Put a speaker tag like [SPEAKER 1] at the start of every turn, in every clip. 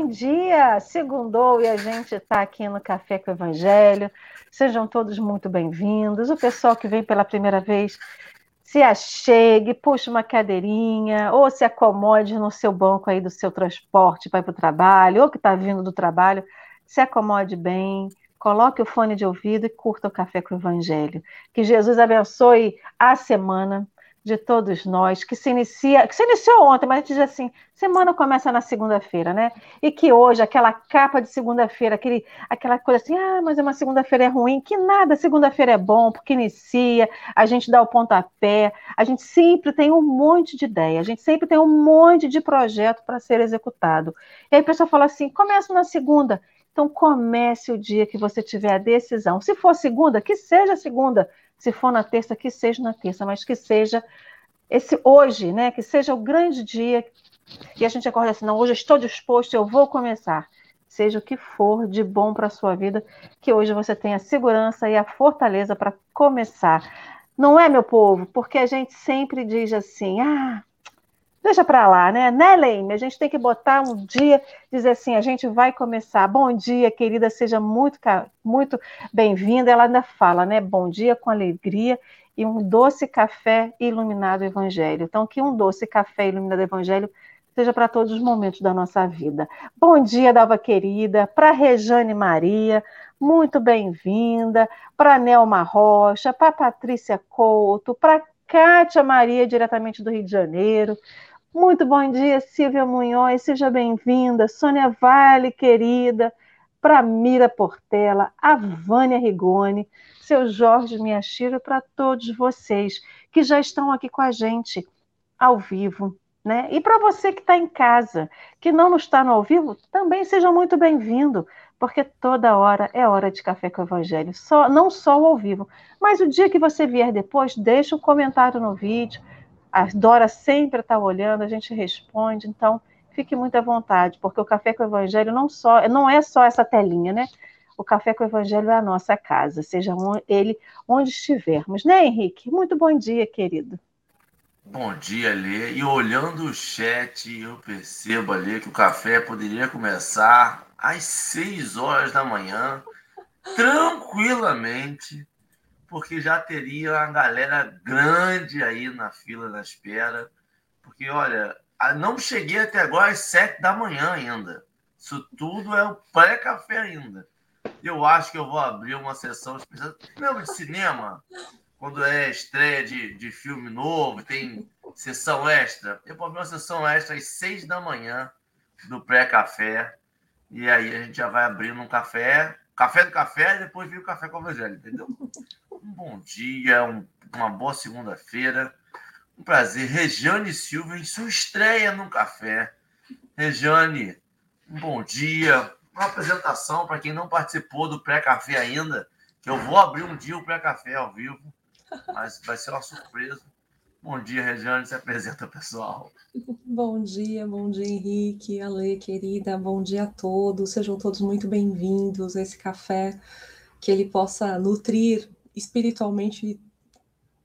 [SPEAKER 1] Bom dia! Segundou e a gente está aqui no Café com o Evangelho. Sejam todos muito bem-vindos. O pessoal que vem pela primeira vez, se achegue, puxe uma cadeirinha, ou se acomode no seu banco aí do seu transporte para ir para o trabalho, ou que está vindo do trabalho, se acomode bem, coloque o fone de ouvido e curta o Café com o Evangelho. Que Jesus abençoe a semana de todos nós, que se inicia, que se iniciou ontem, mas a gente diz assim, semana começa na segunda-feira, né? E que hoje, aquela capa de segunda-feira, aquele, aquela coisa assim, ah, mas é uma segunda-feira é ruim, que nada, segunda-feira é bom, porque inicia, a gente dá o pontapé, a gente sempre tem um monte de ideia, a gente sempre tem um monte de projeto para ser executado. E aí a pessoa fala assim, começa na segunda, então comece o dia que você tiver a decisão. Se for segunda, que seja segunda, se for na terça, que seja na terça, mas que seja esse hoje, né? Que seja o grande dia e a gente acorda assim, não, hoje eu estou disposto, eu vou começar. Seja o que for de bom para a sua vida, que hoje você tenha a segurança e a fortaleza para começar. Não é, meu povo? Porque a gente sempre diz assim, ah, deixa para lá, né? Né, Leime? A gente tem que botar um dia, dizer assim, a gente vai começar. Bom dia, querida, seja muito, muito bem-vinda. Ela ainda fala, né? Bom dia com alegria e um doce café iluminado Evangelho. Então, que um doce café iluminado Evangelho seja para todos os momentos da nossa vida. Bom dia, Dalva querida, para Rejane Maria, muito bem-vinda, para Nelma Rocha, para Patrícia Couto, para Kátia Maria, diretamente do Rio de Janeiro, muito bom dia, Silvia Munhoz, seja bem-vinda. Sônia Vale, querida. Para Mira Portela, a Vânia Rigoni, seu Jorge Miachira, para todos vocês que já estão aqui com a gente ao vivo. Né? E para você que está em casa, que não está no ao vivo, também seja muito bem-vindo, porque toda hora é hora de café com o Evangelho, só, não só o ao vivo, mas o dia que você vier depois, deixa um comentário no vídeo, a Dora sempre está olhando, a gente responde, então fique muito à vontade, porque o Café com o Evangelho não, só, não é só essa telinha, né? O Café com o Evangelho é a nossa casa, seja ele onde estivermos, né, Henrique? Muito bom dia, querido.
[SPEAKER 2] Bom dia, Lê. E olhando o chat, eu percebo ali que o café poderia começar às 6 horas da manhã, tranquilamente porque já teria uma galera grande aí na fila da espera. Porque, olha, não cheguei até agora às sete da manhã ainda. Isso tudo é o pré-café ainda. Eu acho que eu vou abrir uma sessão especial. Lembra de cinema? Quando é estreia de, de filme novo, tem sessão extra. Eu vou abrir uma sessão extra às seis da manhã do pré-café. E aí a gente já vai abrindo um café, café do café, e depois vem o café com o evangelho, entendeu? Um bom dia, um, uma boa segunda-feira. Um prazer. Regiane Silva em sua estreia no café. Regiane, um bom dia. Uma apresentação para quem não participou do pré-café ainda, que eu vou abrir um dia o pré-café ao vivo, mas vai ser uma surpresa. Bom dia, Regiane, se apresenta, pessoal.
[SPEAKER 3] Bom dia, bom dia, Henrique, Ale, querida, bom dia a todos, sejam todos muito bem-vindos a esse café, que ele possa nutrir espiritualmente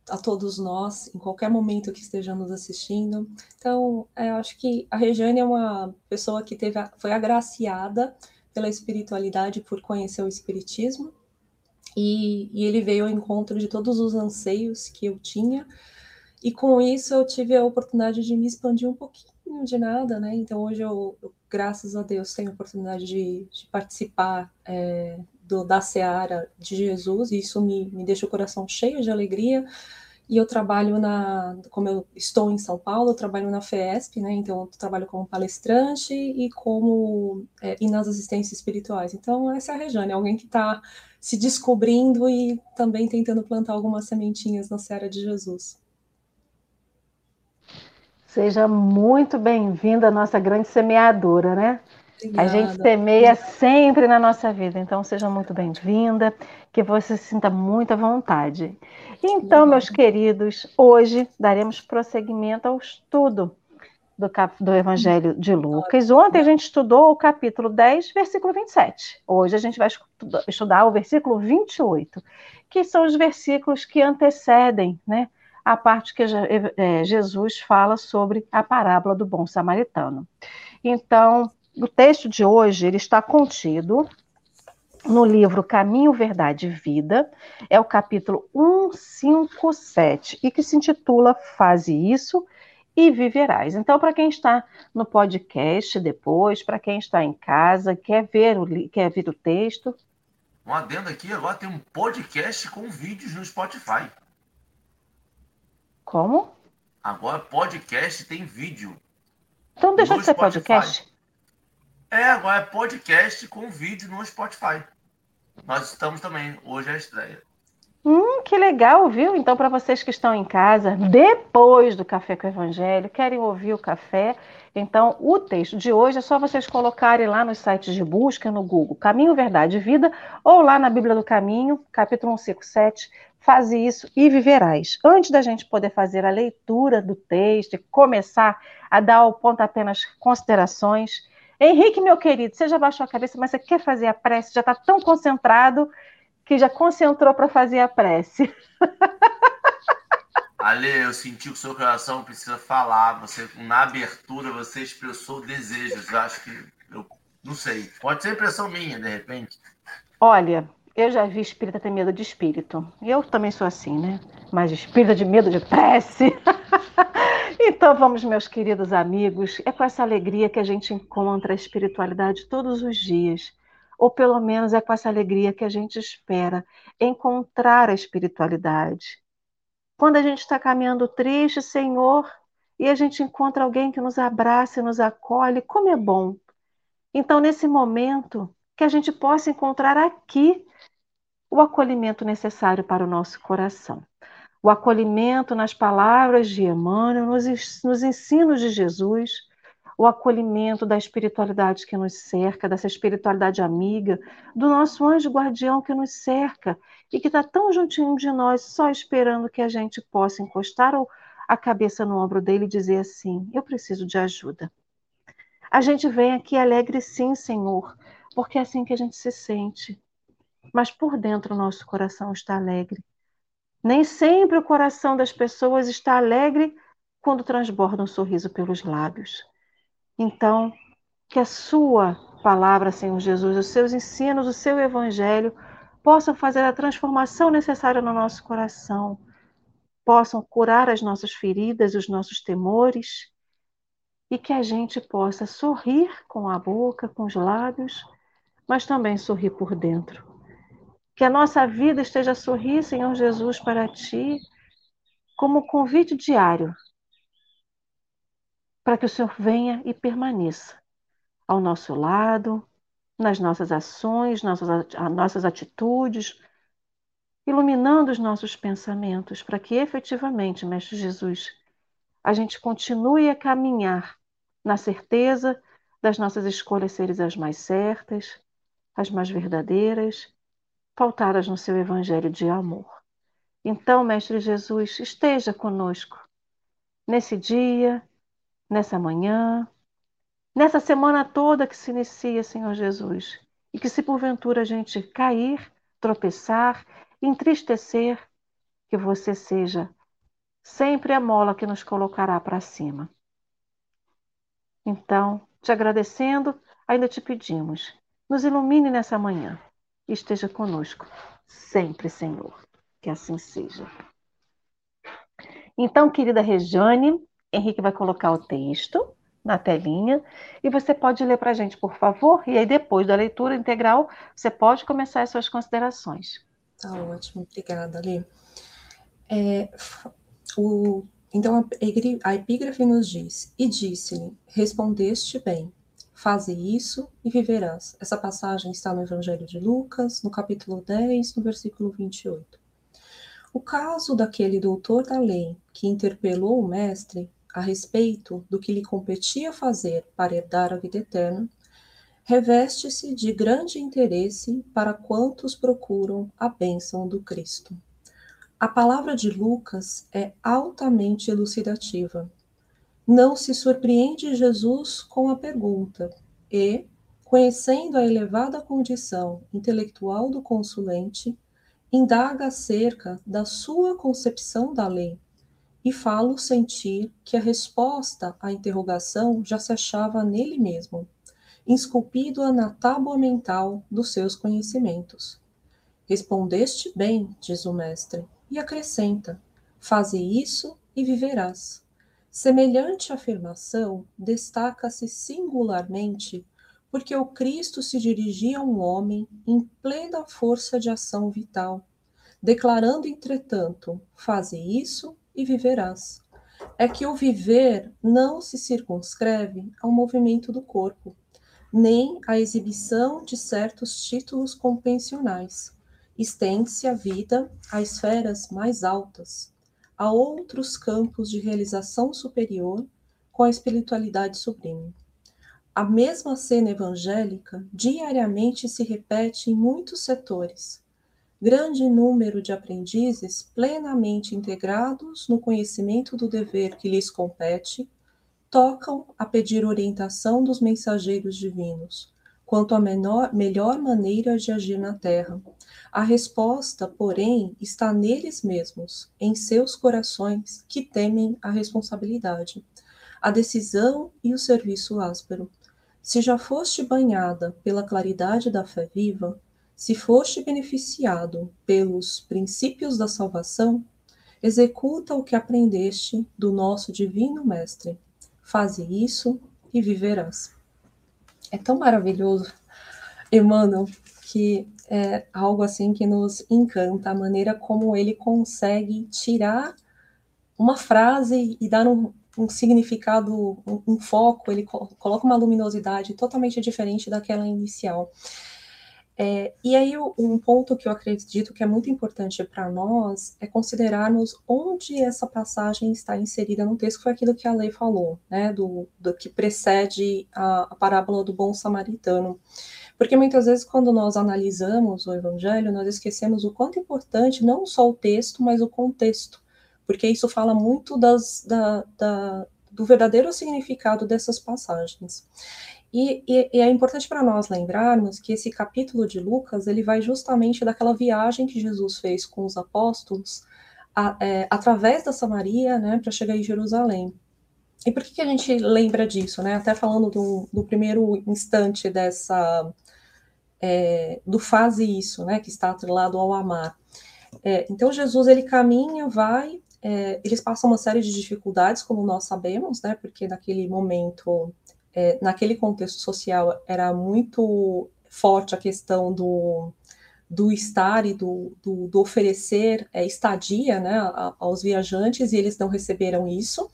[SPEAKER 3] a todos nós, em qualquer momento que estejamos assistindo. Então, é, eu acho que a Regiane é uma pessoa que teve, foi agraciada pela espiritualidade por conhecer o espiritismo, e, e ele veio ao encontro de todos os anseios que eu tinha, e com isso eu tive a oportunidade de me expandir um pouquinho de nada, né? Então hoje eu, eu graças a Deus, tenho a oportunidade de, de participar é, do, da seara de Jesus, e isso me, me deixa o coração cheio de alegria. E eu trabalho na, como eu estou em São Paulo, eu trabalho na FESP, né? Então eu trabalho como palestrante e como é, e nas assistências espirituais. Então essa é a Rejane, alguém que está se descobrindo e também tentando plantar algumas sementinhas na seara de Jesus.
[SPEAKER 1] Seja muito bem-vinda à nossa grande semeadora, né? Obrigada. A gente semeia sempre na nossa vida, então seja muito bem-vinda, que você se sinta muita vontade. Então, meus queridos, hoje daremos prosseguimento ao estudo do, do Evangelho de Lucas. Ontem a gente estudou o capítulo 10, versículo 27. Hoje a gente vai estudar o versículo 28, que são os versículos que antecedem né, a parte que é, Jesus fala sobre a parábola do bom samaritano. Então, o texto de hoje ele está contido no livro Caminho, Verdade e Vida, é o capítulo 157, e que se intitula Faze Isso e Viverás. Então, para quem está no podcast depois, para quem está em casa, quer ver o, quer ver o texto.
[SPEAKER 2] Um adendo aqui, agora tem um podcast com vídeos no Spotify.
[SPEAKER 1] Como?
[SPEAKER 2] Agora podcast tem vídeo.
[SPEAKER 1] Então deixa de ser Spotify. podcast.
[SPEAKER 2] É, agora é podcast com vídeo no Spotify. Nós estamos também, hoje é a estreia.
[SPEAKER 1] Hum, que legal, viu? Então, para vocês que estão em casa, depois do Café com o Evangelho, querem ouvir o café, então o texto de hoje é só vocês colocarem lá nos sites de busca no Google Caminho, Verdade e Vida, ou lá na Bíblia do Caminho, capítulo 157, faze isso e viverás. Antes da gente poder fazer a leitura do texto e começar a dar o pontapé nas considerações, Henrique, meu querido, você já baixou a cabeça, mas você quer fazer a prece? Já está tão concentrado que já concentrou para fazer a prece.
[SPEAKER 2] Ale, eu senti que o seu coração precisa falar. Você, na abertura, você expressou desejos. Eu acho que. Eu não sei. Pode ser impressão minha, de repente.
[SPEAKER 1] Olha, eu já vi espírita ter medo de espírito. Eu também sou assim, né? Mas espírita de medo de prece. então vamos, meus queridos amigos. É com essa alegria que a gente encontra a espiritualidade todos os dias. Ou pelo menos é com essa alegria que a gente espera encontrar a espiritualidade. Quando a gente está caminhando triste, Senhor, e a gente encontra alguém que nos abraça e nos acolhe, como é bom. Então, nesse momento, que a gente possa encontrar aqui o acolhimento necessário para o nosso coração. O acolhimento nas palavras de Emmanuel, nos, nos ensinos de Jesus, o acolhimento da espiritualidade que nos cerca, dessa espiritualidade amiga, do nosso anjo guardião que nos cerca e que está tão juntinho de nós, só esperando que a gente possa encostar a cabeça no ombro dele e dizer assim: Eu preciso de ajuda. A gente vem aqui alegre, sim, Senhor, porque é assim que a gente se sente mas por dentro o nosso coração está alegre. Nem sempre o coração das pessoas está alegre quando transborda um sorriso pelos lábios. Então, que a sua palavra, Senhor Jesus, os seus ensinos, o seu evangelho possam fazer a transformação necessária no nosso coração, possam curar as nossas feridas, os nossos temores, e que a gente possa sorrir com a boca, com os lábios, mas também sorrir por dentro. Que a nossa vida esteja a sorrir, Senhor Jesus, para ti, como convite diário, para que o Senhor venha e permaneça ao nosso lado, nas nossas ações, nossas, nossas atitudes, iluminando os nossos pensamentos, para que efetivamente, Mestre Jesus, a gente continue a caminhar na certeza das nossas escolhas serem as mais certas, as mais verdadeiras pautadas no seu evangelho de amor. Então, Mestre Jesus, esteja conosco nesse dia, nessa manhã, nessa semana toda que se inicia, Senhor Jesus, e que se porventura a gente cair, tropeçar, entristecer, que você seja sempre a mola que nos colocará para cima. Então, te agradecendo, ainda te pedimos, nos ilumine nessa manhã esteja conosco sempre, Senhor. Que assim seja. Então, querida Regiane, Henrique vai colocar o texto na telinha e você pode ler para a gente, por favor. E aí, depois da leitura integral, você pode começar as suas considerações.
[SPEAKER 3] Tá ótimo, obrigada, Lê. É, o, então, a, a epígrafe nos diz: E disse-lhe: Respondeste bem Faze isso e viverás. Essa passagem está no Evangelho de Lucas, no capítulo 10, no versículo 28. O caso daquele doutor da lei que interpelou o mestre a respeito do que lhe competia fazer para herdar a vida eterna, reveste-se de grande interesse para quantos procuram a bênção do Cristo. A palavra de Lucas é altamente elucidativa não se surpreende Jesus com a pergunta e, conhecendo a elevada condição intelectual do consulente, indaga acerca da sua concepção da lei, e falo sentir que a resposta à interrogação já se achava nele mesmo, esculpido na tábua mental dos seus conhecimentos. Respondeste bem, diz o mestre, e acrescenta: Faze isso e viverás. Semelhante afirmação destaca-se singularmente porque o Cristo se dirigia a um homem em plena força de ação vital, declarando, entretanto, faze isso e viverás. É que o viver não se circunscreve ao movimento do corpo, nem à exibição de certos títulos convencionais. Estende-se a vida a esferas mais altas, a outros campos de realização superior com a espiritualidade sublime. A mesma cena evangélica diariamente se repete em muitos setores. Grande número de aprendizes plenamente integrados no conhecimento do dever que lhes compete tocam a pedir orientação dos mensageiros divinos quanto à menor, melhor maneira de agir na terra. A resposta, porém, está neles mesmos, em seus corações que temem a responsabilidade, a decisão e o serviço áspero. Se já foste banhada pela claridade da fé viva, se foste beneficiado pelos princípios da salvação, executa o que aprendeste do nosso divino Mestre. Faze isso e viverás. É tão maravilhoso, Emmanuel, que é algo assim que nos encanta, a maneira como ele consegue tirar uma frase e dar um, um significado, um, um foco, ele co coloca uma luminosidade totalmente diferente daquela inicial. É, e aí, um ponto que eu acredito que é muito importante para nós é considerarmos onde essa passagem está inserida no texto, que foi aquilo que a lei falou, né, do, do que precede a, a parábola do bom samaritano. Porque muitas vezes, quando nós analisamos o evangelho, nós esquecemos o quanto é importante não só o texto, mas o contexto porque isso fala muito das, da, da, do verdadeiro significado dessas passagens. E, e, e é importante para nós lembrarmos que esse capítulo de Lucas ele vai justamente daquela viagem que Jesus fez com os apóstolos a, é, através da Samaria, né, para chegar em Jerusalém. E por que, que a gente lembra disso, né? Até falando do, do primeiro instante dessa é, do faze isso, né, que está atrelado ao amar. É, então Jesus ele caminha, vai é, eles passam uma série de dificuldades, como nós sabemos, né? Porque naquele momento, é, naquele contexto social, era muito forte a questão do, do estar e do, do, do oferecer é, estadia né, aos viajantes, e eles não receberam isso.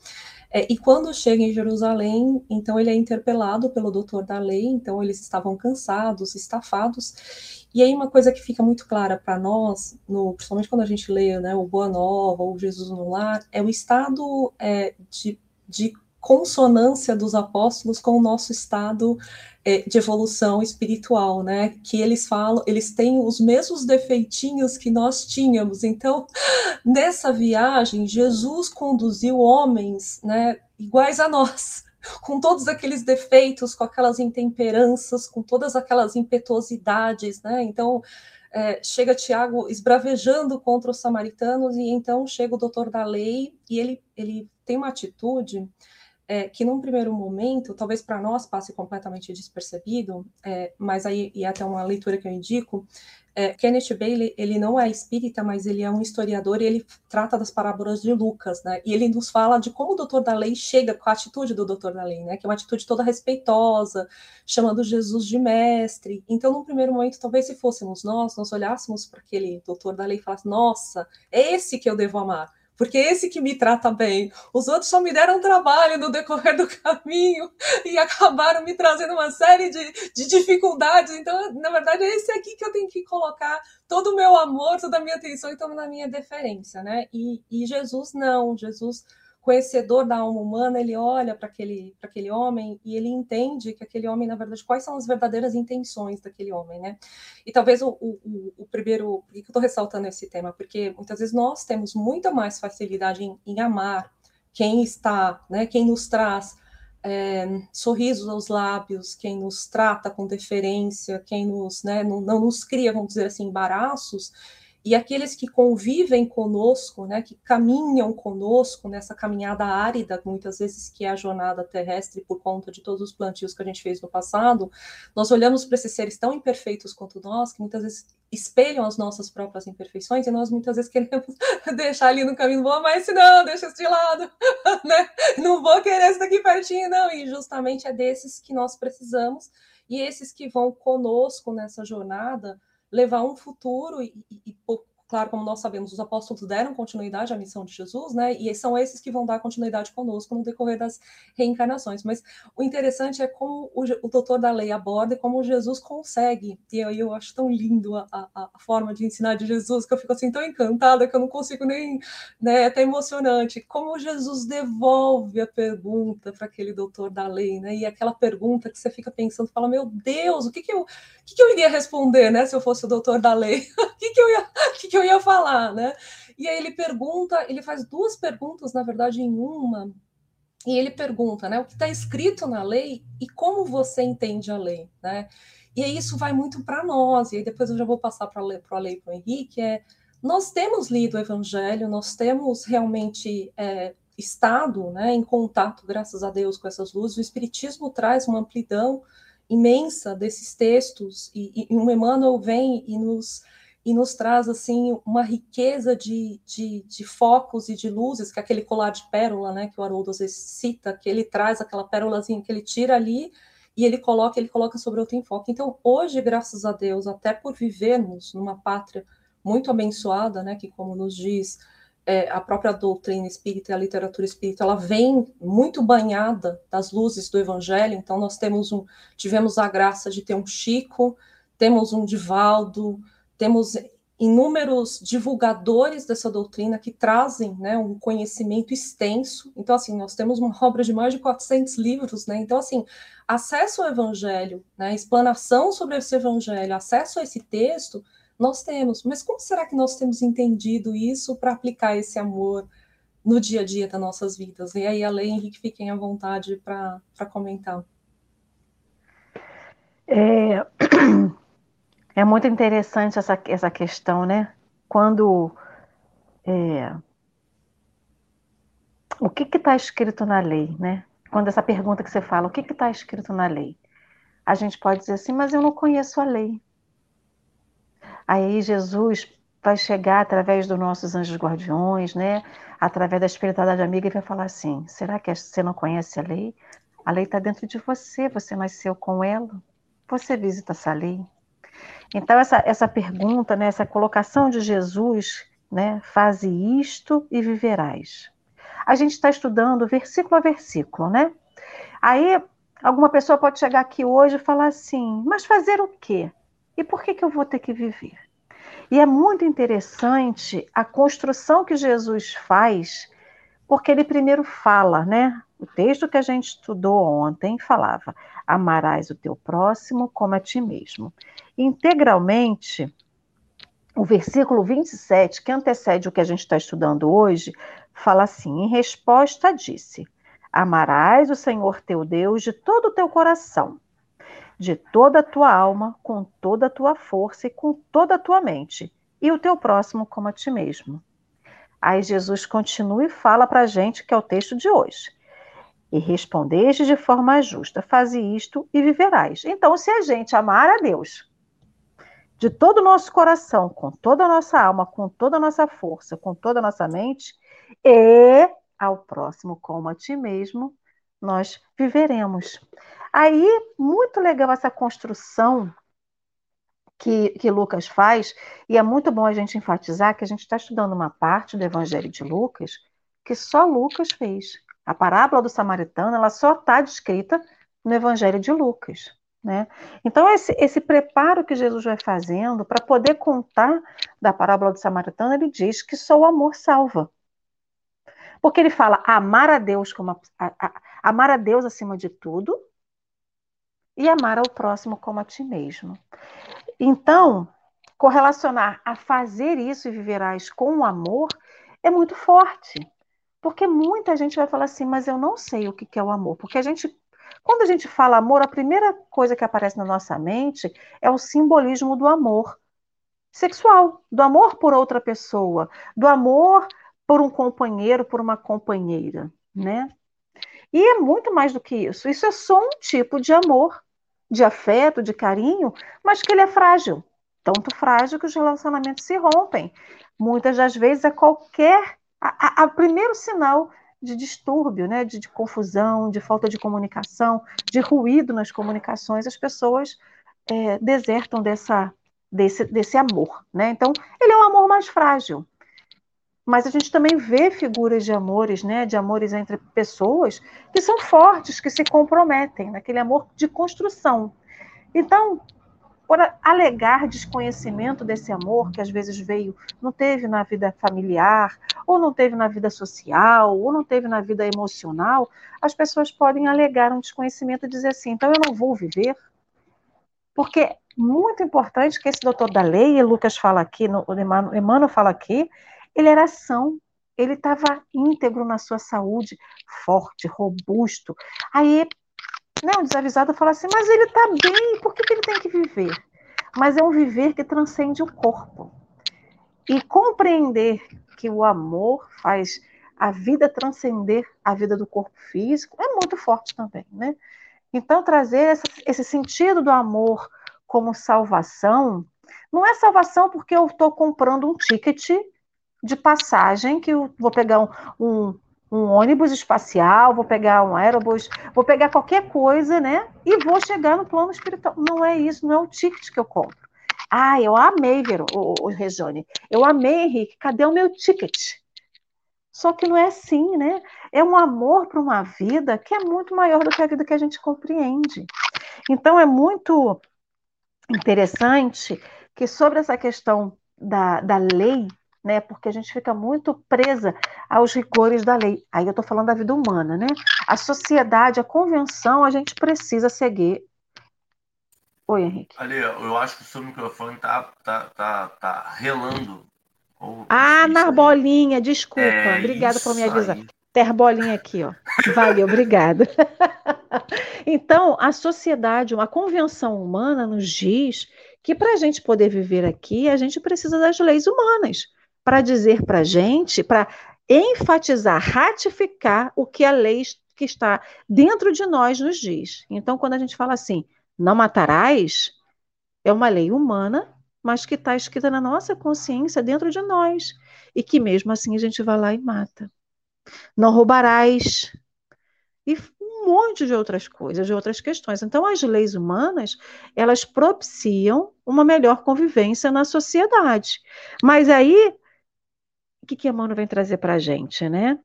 [SPEAKER 3] É, e quando chega em Jerusalém, então ele é interpelado pelo doutor da lei, então eles estavam cansados, estafados, e aí uma coisa que fica muito clara para nós, no, principalmente quando a gente lê né, o Boa Nova ou Jesus no Lar, é o estado é, de, de consonância dos apóstolos com o nosso estado é, de evolução espiritual, né? Que eles falam, eles têm os mesmos defeitinhos que nós tínhamos. Então, nessa viagem, Jesus conduziu homens, né, iguais a nós com todos aqueles defeitos, com aquelas intemperanças, com todas aquelas impetuosidades, né? Então, é, chega Tiago esbravejando contra os samaritanos, e então chega o doutor da lei, e ele, ele tem uma atitude é, que, num primeiro momento, talvez para nós passe completamente despercebido, é, mas aí, e até uma leitura que eu indico, é, Kenneth Bailey, ele não é espírita, mas ele é um historiador e ele trata das parábolas de Lucas, né? E ele nos fala de como o doutor da lei chega com a atitude do doutor da lei, né? Que é uma atitude toda respeitosa, chamando Jesus de mestre. Então, num primeiro momento, talvez se fôssemos nós, nós olhássemos para aquele doutor da lei e falasse: Nossa, é esse que eu devo amar porque esse que me trata bem. Os outros só me deram trabalho no decorrer do caminho e acabaram me trazendo uma série de, de dificuldades. Então, na verdade, é esse aqui que eu tenho que colocar todo o meu amor, toda a minha atenção e toda a minha deferência, né? E, e Jesus não, Jesus conhecedor da alma humana, ele olha para aquele, aquele homem e ele entende que aquele homem, na verdade, quais são as verdadeiras intenções daquele homem, né? E talvez o, o, o primeiro, por que eu estou ressaltando esse tema? Porque muitas vezes nós temos muita mais facilidade em, em amar quem está, né? Quem nos traz é, sorrisos aos lábios, quem nos trata com deferência, quem nos, né, não, não nos cria, vamos dizer assim, embaraços, e aqueles que convivem conosco, né, que caminham conosco nessa caminhada árida, muitas vezes que é a jornada terrestre por conta de todos os plantios que a gente fez no passado, nós olhamos para esses seres tão imperfeitos quanto nós, que muitas vezes espelham as nossas próprias imperfeições, e nós muitas vezes queremos deixar ali no caminho, vou, mas se não, deixa isso de lado, né? não vou querer isso daqui pertinho, não, e justamente é desses que nós precisamos, e esses que vão conosco nessa jornada, levar um futuro e, e, e claro, como nós sabemos, os apóstolos deram continuidade à missão de Jesus, né? E são esses que vão dar continuidade conosco no decorrer das reencarnações. Mas o interessante é como o, o doutor da lei aborda e como Jesus consegue. E aí eu acho tão lindo a, a, a, forma de ensinar de Jesus, que eu fico assim tão encantada que eu não consigo nem. Né, é até emocionante. Como Jesus devolve a pergunta para aquele doutor da lei, né? E aquela pergunta que você fica pensando, fala, meu Deus, o que, que, eu, o que, que eu iria responder, né? Se eu fosse o doutor da lei? o que, que eu ia. O que, que eu ia falar, né? E aí ele pergunta, ele faz duas perguntas, na verdade, em uma, e ele pergunta, né, o que está escrito na lei e como você entende a lei, né? E isso vai muito para nós, e aí depois eu já vou passar para a lei para o Henrique, é, nós temos lido o Evangelho, nós temos realmente é, estado né, em contato, graças a Deus, com essas luzes, o Espiritismo traz uma amplidão imensa desses textos, e, e o Emmanuel vem e nos e nos traz assim uma riqueza de, de, de, focos e de luzes, que é aquele colar de pérola, né, que o Haroldo às vezes cita, que ele traz aquela pérolazinha que ele tira ali e ele coloca, ele coloca sobre outro enfoque. Então, hoje, graças a Deus, até por vivermos numa pátria muito abençoada, né, que como nos diz é, a própria doutrina espírita e a literatura espírita, ela vem muito banhada das luzes do Evangelho. Então, nós temos um, tivemos a graça de ter um Chico, temos um Divaldo, temos inúmeros divulgadores dessa doutrina que trazem né, um conhecimento extenso. Então, assim, nós temos uma obra de mais de 400 livros, né? Então, assim, acesso ao evangelho, né, explanação sobre esse evangelho, acesso a esse texto, nós temos. Mas como será que nós temos entendido isso para aplicar esse amor no dia a dia das nossas vidas? E aí, Ale Henrique, fiquem à vontade para comentar.
[SPEAKER 1] É... É muito interessante essa, essa questão, né? Quando. É, o que está escrito na lei, né? Quando essa pergunta que você fala, o que está escrito na lei? A gente pode dizer assim, mas eu não conheço a lei. Aí Jesus vai chegar através dos nossos anjos guardiões, né? Através da espiritualidade amiga e vai falar assim: será que você não conhece a lei? A lei está dentro de você, você nasceu com ela, você visita essa lei. Então, essa, essa pergunta, né, essa colocação de Jesus, né, faze isto e viverás. A gente está estudando versículo a versículo, né? Aí, alguma pessoa pode chegar aqui hoje e falar assim, mas fazer o quê? E por que, que eu vou ter que viver? E é muito interessante a construção que Jesus faz, porque ele primeiro fala, né? O texto que a gente estudou ontem falava: amarás o teu próximo como a ti mesmo integralmente o versículo 27, que antecede o que a gente está estudando hoje, fala assim: em resposta, disse: Amarás o Senhor teu Deus de todo o teu coração, de toda a tua alma, com toda a tua força e com toda a tua mente, e o teu próximo como a ti mesmo. Aí Jesus continua e fala para a gente, que é o texto de hoje. E respondeste de forma justa: faze isto e viverás. Então, se a gente amar a Deus, de todo o nosso coração, com toda a nossa alma, com toda a nossa força, com toda a nossa mente, e ao próximo como a ti mesmo, nós viveremos. Aí, muito legal essa construção que, que Lucas faz, e é muito bom a gente enfatizar que a gente está estudando uma parte do Evangelho de Lucas que só Lucas fez. A parábola do samaritano, ela só está descrita no Evangelho de Lucas. Né? Então, esse, esse preparo que Jesus vai fazendo para poder contar da parábola do samaritano, ele diz que só o amor salva. Porque ele fala amar a Deus como a, a, a, amar a Deus acima de tudo e amar ao próximo como a ti mesmo. Então, correlacionar a fazer isso e viverás com o amor é muito forte. Porque muita gente vai falar assim, mas eu não sei o que é o amor. Porque a gente quando a gente fala amor, a primeira coisa que aparece na nossa mente é o simbolismo do amor. sexual, do amor por outra pessoa, do amor por um companheiro, por uma companheira, né? E é muito mais do que isso. Isso é só um tipo de amor, de afeto, de carinho, mas que ele é frágil. Tanto frágil que os relacionamentos se rompem. Muitas das vezes é qualquer. A, a, primeiro sinal de distúrbio, né, de, de, confusão, de falta de comunicação, de ruído nas comunicações, as pessoas é, desertam dessa, desse, desse amor. Né? Então, ele é um amor mais frágil. Mas a gente também vê figuras de amores, né, de amores entre pessoas que são fortes, que se comprometem, naquele amor de construção. Então, por alegar desconhecimento desse amor que às vezes veio, não teve na vida familiar, ou não teve na vida social, ou não teve na vida emocional, as pessoas podem alegar um desconhecimento e dizer assim: então eu não vou viver. Porque é muito importante que esse doutor da lei, Lucas fala aqui, no, o Emmanuel fala aqui, ele era são, ele estava íntegro na sua saúde, forte, robusto. Aí né, um desavisado fala assim, mas ele está bem, por que, que ele tem que viver? Mas é um viver que transcende o corpo. E compreender que o amor faz a vida transcender a vida do corpo físico é muito forte também, né? Então, trazer essa, esse sentido do amor como salvação, não é salvação porque eu estou comprando um ticket de passagem, que eu vou pegar um, um, um ônibus espacial, vou pegar um aerobus, vou pegar qualquer coisa, né? E vou chegar no plano espiritual. Não é isso, não é o ticket que eu compro. Ah, eu amei, Vero, o, o Regiane. Eu amei, Henrique. Cadê o meu ticket? Só que não é assim, né? É um amor para uma vida que é muito maior do que a vida que a gente compreende. Então, é muito interessante que sobre essa questão da, da lei, né? Porque a gente fica muito presa aos rigores da lei. Aí eu estou falando da vida humana, né? A sociedade, a convenção, a gente precisa seguir. Oi, Henrique.
[SPEAKER 2] Ali, eu acho que o seu microfone tá, tá, tá, tá relando.
[SPEAKER 1] ah, na bolinha, desculpa. É Obrigada por me avisar. Aí. Ter bolinha aqui, ó. Valeu, obrigada. então, a sociedade, uma convenção humana nos diz que para a gente poder viver aqui, a gente precisa das leis humanas para dizer para a gente, para enfatizar, ratificar o que a lei que está dentro de nós nos diz. Então, quando a gente fala assim, não matarás, é uma lei humana, mas que está escrita na nossa consciência, dentro de nós, e que mesmo assim a gente vai lá e mata. Não roubarás. E um monte de outras coisas, de outras questões. Então, as leis humanas, elas propiciam uma melhor convivência na sociedade. Mas aí que, que Emmanuel vem trazer para a gente, né?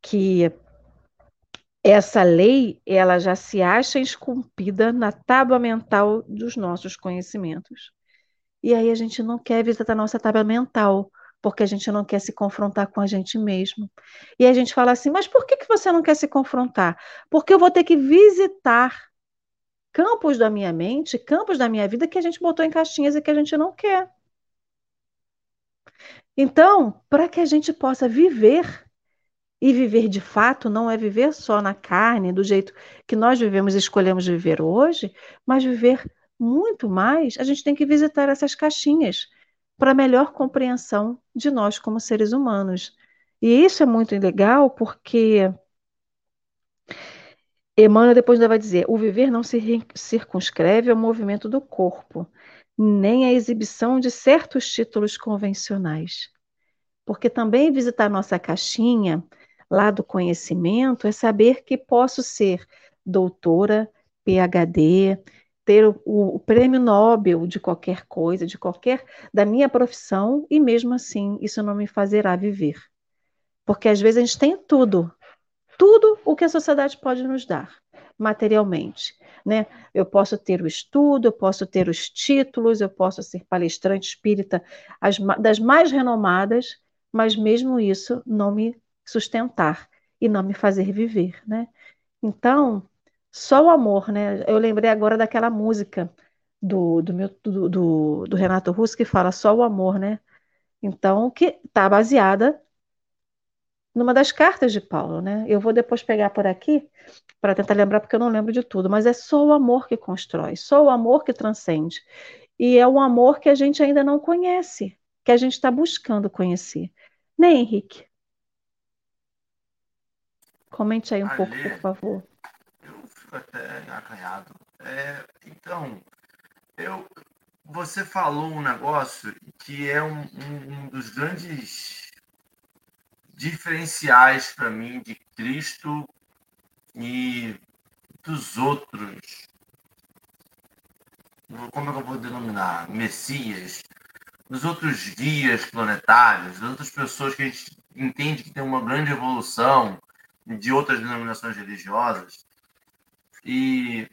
[SPEAKER 1] Que essa lei ela já se acha esculpida na tábua mental dos nossos conhecimentos. E aí a gente não quer visitar a nossa tábua mental, porque a gente não quer se confrontar com a gente mesmo. E a gente fala assim, mas por que, que você não quer se confrontar? Porque eu vou ter que visitar campos da minha mente, campos da minha vida que a gente botou em caixinhas e que a gente não quer. Então, para que a gente possa viver, e viver de fato não é viver só na carne, do jeito que nós vivemos e escolhemos viver hoje, mas viver muito mais, a gente tem que visitar essas caixinhas para melhor compreensão de nós como seres humanos. E isso é muito legal porque Emmanuel depois vai dizer: o viver não se circunscreve ao movimento do corpo, nem a exibição de certos títulos convencionais. Porque também visitar nossa caixinha lá do conhecimento é saber que posso ser doutora, PhD, ter o, o, prêmio Nobel de qualquer coisa, de qualquer da minha profissão, e mesmo assim isso não me fazerá viver. Porque às vezes a gente tem tudo, tudo o que a sociedade pode nos dar materialmente. Né? Eu posso ter o estudo, eu posso ter os títulos, eu posso ser palestrante espírita as, das mais renomadas, mas mesmo isso não me sustentar e não me fazer viver, né? Então, só o amor, né? Eu lembrei agora daquela música do, do, meu, do, do, do Renato Russo que fala só o amor, né? Então, que está baseada numa das cartas de Paulo, né? Eu vou depois pegar por aqui para tentar lembrar, porque eu não lembro de tudo, mas é só o amor que constrói, só o amor que transcende. E é um amor que a gente ainda não conhece, que a gente está buscando conhecer. Né, Henrique? Comente aí um pouco, por favor.
[SPEAKER 2] Eu fico até acanhado. É, então, eu, você falou um negócio que é um, um, um dos grandes diferenciais para mim de Cristo e dos outros. Como é que eu vou denominar? Messias, dos outros guias planetários, das outras pessoas que a gente entende que tem uma grande evolução de outras denominações religiosas. E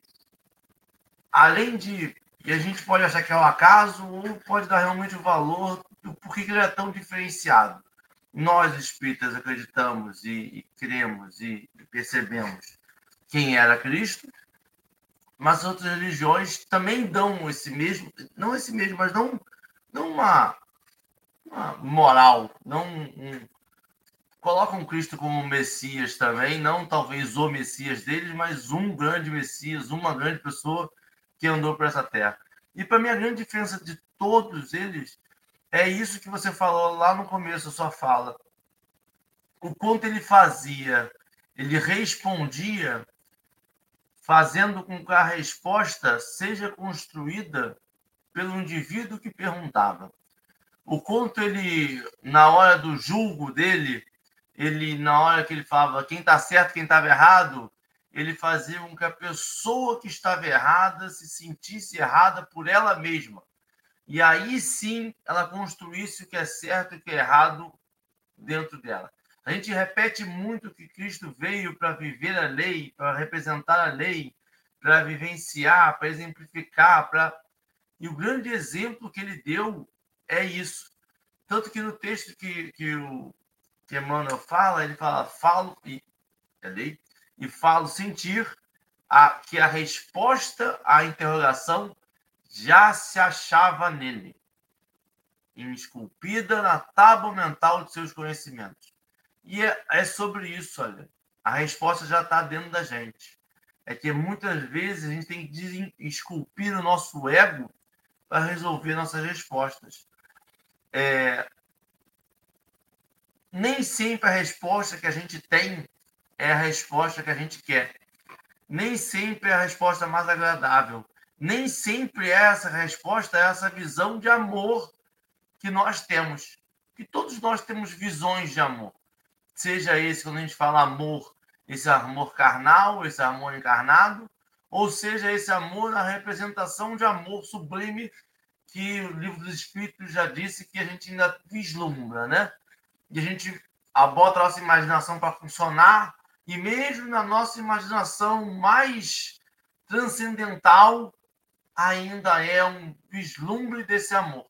[SPEAKER 2] além de. E a gente pode achar que é o um acaso, ou pode dar realmente o valor do porquê que ele é tão diferenciado. Nós, espíritas, acreditamos e, e cremos e percebemos quem era Cristo, mas outras religiões também dão esse mesmo, não esse mesmo, mas dão, dão uma, uma moral, não um, colocam Cristo como Messias também, não talvez o Messias deles, mas um grande Messias, uma grande pessoa que andou por essa terra. E para mim a grande diferença de todos eles é isso que você falou lá no começo da sua fala. O quanto ele fazia, ele respondia fazendo com que a resposta seja construída pelo indivíduo que perguntava. O quanto ele, na hora do julgo dele, ele, na hora que ele falava quem está certo, quem estava errado, ele fazia com que a pessoa que estava errada se sentisse errada por ela mesma. E aí sim ela construísse o que é certo e o que é errado dentro dela. A gente repete muito que Cristo veio para viver a lei, para representar a lei, para vivenciar, para exemplificar, para e o grande exemplo que ele deu é isso. Tanto que no texto que, que o que Emmanuel fala, ele fala, falo e, é lei, e falo sentir a, que a resposta à interrogação já se achava nele, esculpida na tábua mental de seus conhecimentos. E é, é sobre isso, olha. A resposta já está dentro da gente. É que muitas vezes a gente tem que esculpir o nosso ego para resolver nossas respostas. É... Nem sempre a resposta que a gente tem é a resposta que a gente quer. Nem sempre é a resposta mais agradável nem sempre essa resposta é essa visão de amor que nós temos. Que todos nós temos visões de amor. Seja esse, quando a gente fala amor, esse amor carnal, esse amor encarnado, ou seja esse amor na representação de amor sublime que o livro dos Espíritos já disse que a gente ainda vislumbra, né? E a gente bota a nossa imaginação para funcionar, e mesmo na nossa imaginação mais transcendental, ainda é um vislumbre desse amor.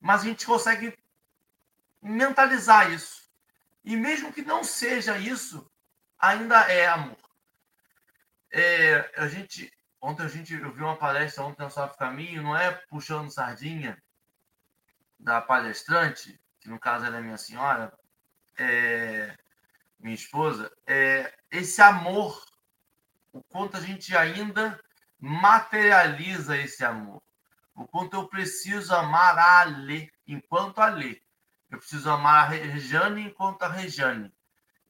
[SPEAKER 2] Mas a gente consegue mentalizar isso. E mesmo que não seja isso, ainda é amor. É, a gente, ontem a gente, eu vi uma palestra ontem no Soft Caminho, não é puxando sardinha da palestrante, que no caso ela é minha senhora, é, minha esposa, é, esse amor, o quanto a gente ainda materializa esse amor. O quanto eu preciso amar a Alê enquanto Alê. Eu preciso amar a Rejane enquanto a Rejane.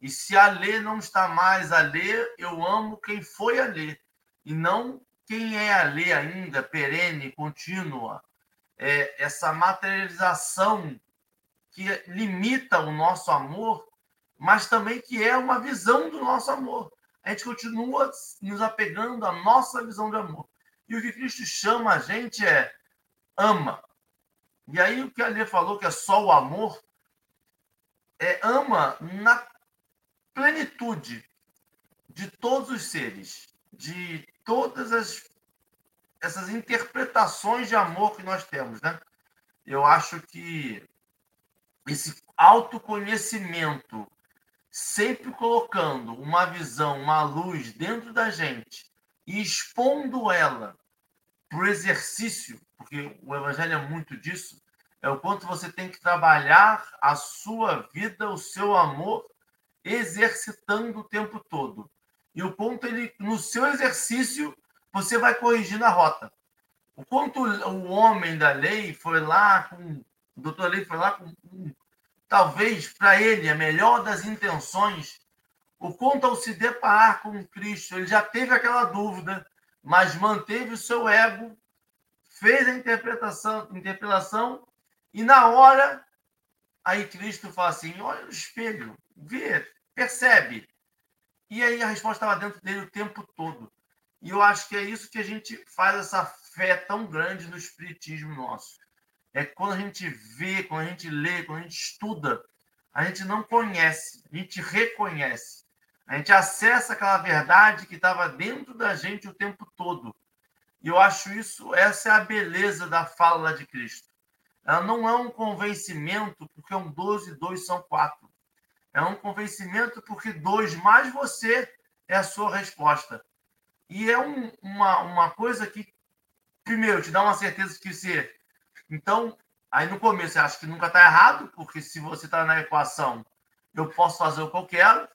[SPEAKER 2] E se a Lê não está mais a Lê, eu amo quem foi a Lê. E não quem é a Lê ainda, perene, contínua. É essa materialização que limita o nosso amor, mas também que é uma visão do nosso amor a gente continua nos apegando à nossa visão de amor. E o que Cristo chama a gente é ama. E aí o que a Lê falou, que é só o amor, é ama na plenitude de todos os seres, de todas as essas interpretações de amor que nós temos, né? Eu acho que esse autoconhecimento sempre colocando uma visão, uma luz dentro da gente e expondo ela para o exercício, porque o evangelho é muito disso, é o quanto você tem que trabalhar a sua vida, o seu amor, exercitando o tempo todo. E o ponto ele no seu exercício você vai corrigindo a rota. o quanto o homem da lei foi lá com. O doutor Lei foi lá com. Talvez para ele a melhor das intenções, o quanto ao se deparar com Cristo, ele já teve aquela dúvida, mas manteve o seu ego, fez a interpretação, interpelação, e na hora, aí Cristo fala assim: olha no espelho, vê, percebe. E aí a resposta estava dentro dele o tempo todo. E eu acho que é isso que a gente faz essa fé tão grande no espiritismo nosso. É quando a gente vê, quando a gente lê, quando a gente estuda, a gente não conhece, a gente reconhece. A gente acessa aquela verdade que estava dentro da gente o tempo todo. E eu acho isso, essa é a beleza da fala de Cristo. Ela não é um convencimento porque um 12 e 2 são quatro. É um convencimento porque dois mais você é a sua resposta. E é um, uma, uma coisa que primeiro, te dá uma certeza de que você. Então, aí no começo você acha que nunca está errado, porque se você está na equação, eu posso fazer o que eu quero.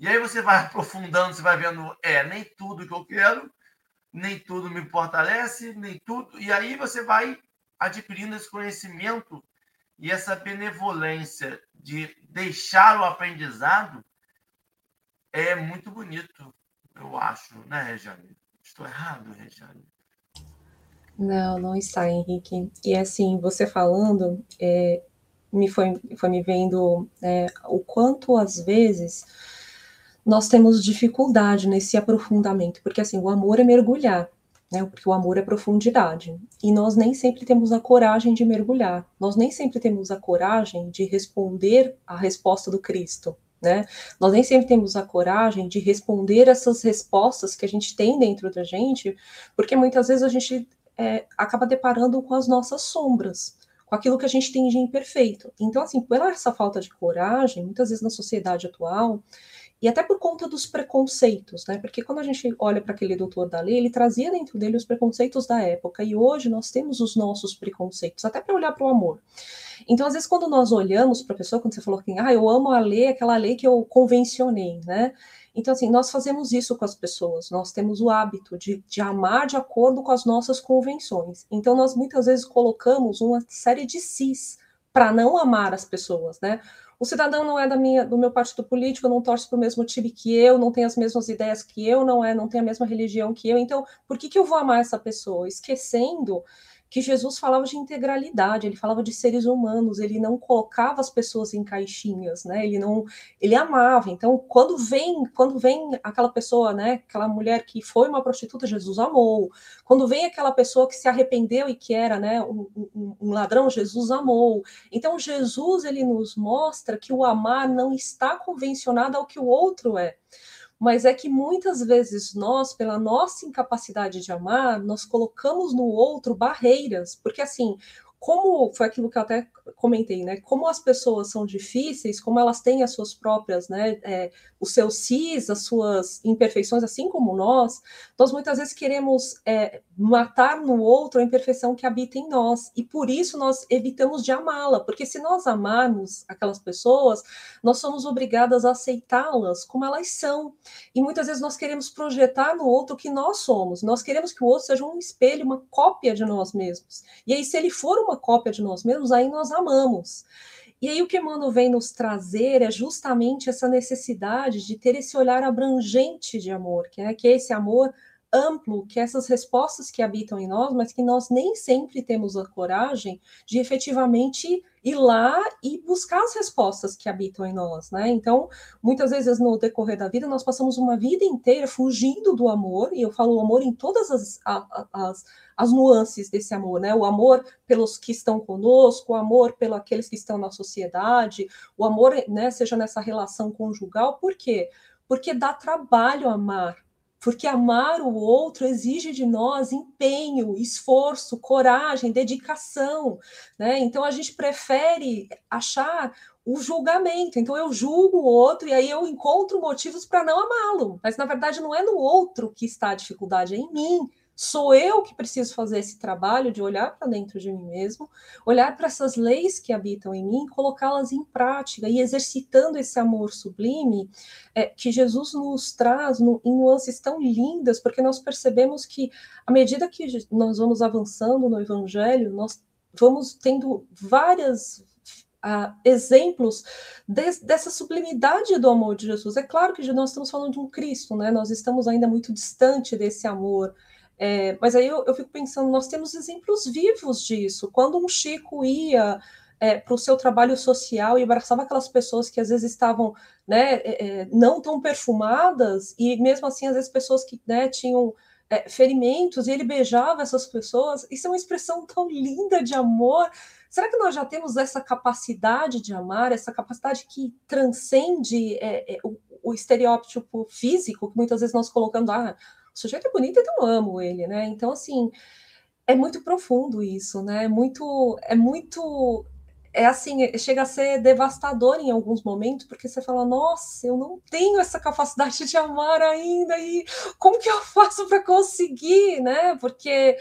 [SPEAKER 2] E aí você vai aprofundando, você vai vendo, é, nem tudo que eu quero, nem tudo me fortalece, nem tudo. E aí você vai adquirindo esse conhecimento e essa benevolência de deixar o aprendizado é muito bonito, eu acho, né, Regiane? Estou errado, Regiane?
[SPEAKER 3] Não, não está, Henrique. E assim, você falando, é, me foi, foi me vendo é, o quanto às vezes nós temos dificuldade nesse aprofundamento, porque assim, o amor é mergulhar, né? Porque o amor é profundidade. E nós nem sempre temos a coragem de mergulhar. Nós nem sempre temos a coragem de responder à resposta do Cristo. Né? Nós nem sempre temos a coragem de responder essas respostas que a gente tem dentro da gente, porque muitas vezes a gente é, acaba deparando com as nossas sombras, com aquilo que a gente tem de imperfeito. Então, assim, pela essa falta de coragem, muitas vezes na sociedade atual, e até por conta dos preconceitos, né? Porque quando a gente olha para aquele doutor da lei, ele trazia dentro dele os preconceitos da época, e hoje nós temos os nossos preconceitos, até para olhar para o amor. Então, às vezes, quando nós olhamos para a pessoa, quando você falou assim, ah, eu amo a lei, aquela lei que eu convencionei, né? Então, assim, nós fazemos isso com as pessoas, nós temos o hábito de, de amar de acordo com as nossas convenções. Então, nós muitas vezes colocamos uma série de cis para não amar as pessoas, né? O cidadão não é da minha, do meu partido político, não torce para o mesmo time que eu, não tem as mesmas ideias que eu, não é, não tem a mesma religião que eu. Então, por que, que eu vou amar essa pessoa? Esquecendo que Jesus falava de integralidade, ele falava de seres humanos, ele não colocava as pessoas em caixinhas, né? Ele não, ele amava. Então, quando vem, quando vem aquela pessoa, né, aquela mulher que foi uma prostituta, Jesus amou. Quando vem aquela pessoa que se arrependeu e que era, né, um, um, um ladrão, Jesus amou. Então, Jesus ele nos mostra que o amar não está convencionado ao que o outro é mas é que muitas vezes nós, pela nossa incapacidade de amar, nós colocamos no outro barreiras, porque assim, como foi aquilo que eu até comentei, né? Como as pessoas são difíceis, como elas têm as suas próprias, né? É, os seus cis, as suas imperfeições, assim como nós, nós muitas vezes queremos é, matar no outro a imperfeição que habita em nós. E por isso nós evitamos de amá-la, porque se nós amarmos aquelas pessoas, nós somos obrigadas a aceitá-las como elas são. E muitas vezes nós queremos projetar no outro o que nós somos. Nós queremos que o outro seja um espelho, uma cópia de nós mesmos. E aí, se ele for uma cópia de nós mesmos, aí nós amamos. E aí o que Emmanuel vem nos trazer é justamente essa necessidade de ter esse olhar abrangente de amor, que é, que é esse amor amplo, que é essas respostas que habitam em nós, mas que nós nem sempre temos a coragem de efetivamente ir lá e buscar as respostas que habitam em nós, né? Então, muitas vezes no decorrer da vida, nós passamos uma vida inteira fugindo do amor, e eu falo o amor em todas as, as, as nuances desse amor, né? O amor pelos que estão conosco, o amor pelos aqueles que estão na sociedade, o amor, né, seja nessa relação conjugal, por quê? Porque dá trabalho amar, porque amar o outro exige de nós empenho, esforço, coragem, dedicação, né? Então a gente prefere achar o julgamento. Então eu julgo o outro e aí eu encontro motivos para não amá-lo. Mas na verdade não é no outro que está a dificuldade, é em mim. Sou eu que preciso fazer esse trabalho de olhar para dentro de mim mesmo, olhar para essas leis que habitam em mim, colocá-las em prática e exercitando esse amor sublime é, que Jesus nos traz no, em nuances tão lindas, porque nós percebemos que, à medida que nós vamos avançando no Evangelho, nós vamos tendo várias Uh, exemplos de, dessa sublimidade do amor de Jesus. É claro que nós estamos falando de um Cristo, né? Nós estamos ainda muito distante desse amor é, mas aí eu, eu, fico pensando, nós temos exemplos vivos disso. Quando um Chico ia é, para o seu trabalho social e abraçava aquelas pessoas que às vezes estavam né, é, é não tão perfumadas, e mesmo assim, às vezes, pessoas que né, tinham é, ferimentos, e ele beijava essas pessoas, isso é uma expressão tão linda de amor. Será que nós já temos essa capacidade de amar, essa capacidade que transcende é, o, o estereótipo físico, que muitas vezes nós colocamos, ah, sujeito é bonito, então amo ele, né? Então, assim, é muito profundo isso, né? É muito, é muito, é assim, chega a ser devastador em alguns momentos, porque você fala, nossa, eu não tenho essa capacidade de amar ainda, e como que eu faço para conseguir, né? Porque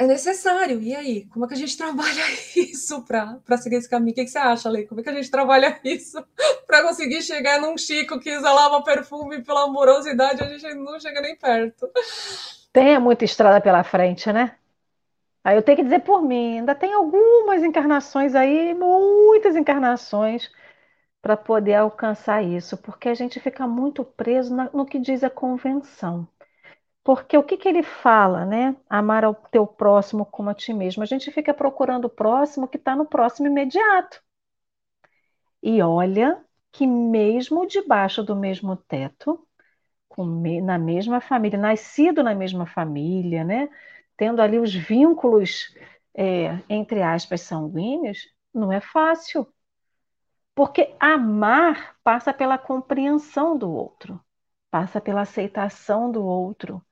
[SPEAKER 3] é necessário. E aí, como é que a gente trabalha isso para seguir esse caminho? O que, que você acha, Lei? Como é que a gente trabalha isso para conseguir chegar num Chico que exalava perfume pela amorosidade? A gente não chega nem perto.
[SPEAKER 1] Tem muita estrada pela frente, né? Aí eu tenho que dizer por mim, ainda tem algumas encarnações aí, muitas encarnações, para poder alcançar isso, porque a gente fica muito preso no que diz a convenção. Porque o que, que ele fala, né? Amar ao teu próximo como a ti mesmo. A gente fica procurando o próximo que está no próximo imediato. E olha que mesmo debaixo do mesmo teto, na mesma família, nascido na mesma família, né? Tendo ali os vínculos, é, entre aspas, sanguíneos, não é fácil. Porque amar passa pela compreensão do outro, passa pela aceitação do outro,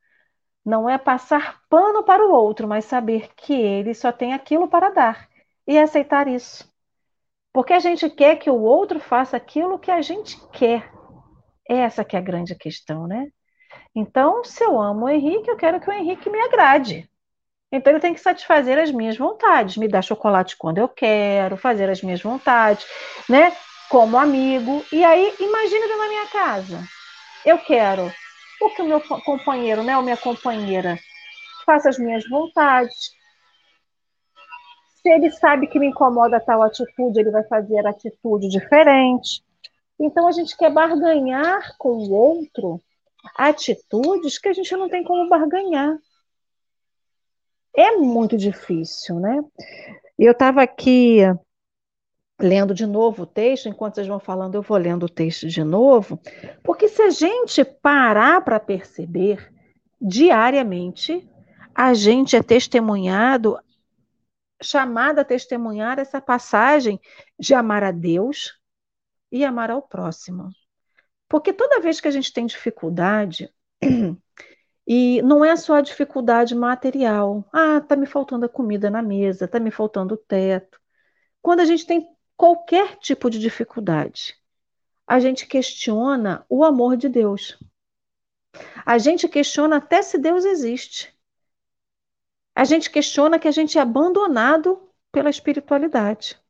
[SPEAKER 1] não é passar pano para o outro, mas saber que ele só tem aquilo para dar e aceitar isso. Porque a gente quer que o outro faça aquilo que a gente quer. Essa que é a grande questão, né? Então, se eu amo o Henrique, eu quero que o Henrique me agrade. Então ele tem que satisfazer as minhas vontades, me dar chocolate quando eu quero, fazer as minhas vontades, né? Como amigo. E aí, imagina na minha casa. Eu quero o que o meu companheiro, né, ou minha companheira, faça as minhas vontades. Se ele sabe que me incomoda tal atitude, ele vai fazer atitude diferente. Então a gente quer barganhar com o outro atitudes que a gente não tem como barganhar. É muito difícil, né? Eu estava aqui lendo de novo o texto, enquanto vocês vão falando, eu vou lendo o texto de novo, porque se a gente parar para perceber, diariamente, a gente é testemunhado, chamado a testemunhar essa passagem de amar a Deus e amar ao próximo. Porque toda vez que a gente tem dificuldade, e não é só a dificuldade material, ah, tá me faltando a comida na mesa, tá me faltando o teto. Quando a gente tem qualquer tipo de dificuldade. A gente questiona o amor de Deus. A gente questiona até se Deus existe. A gente questiona que a gente é abandonado pela espiritualidade.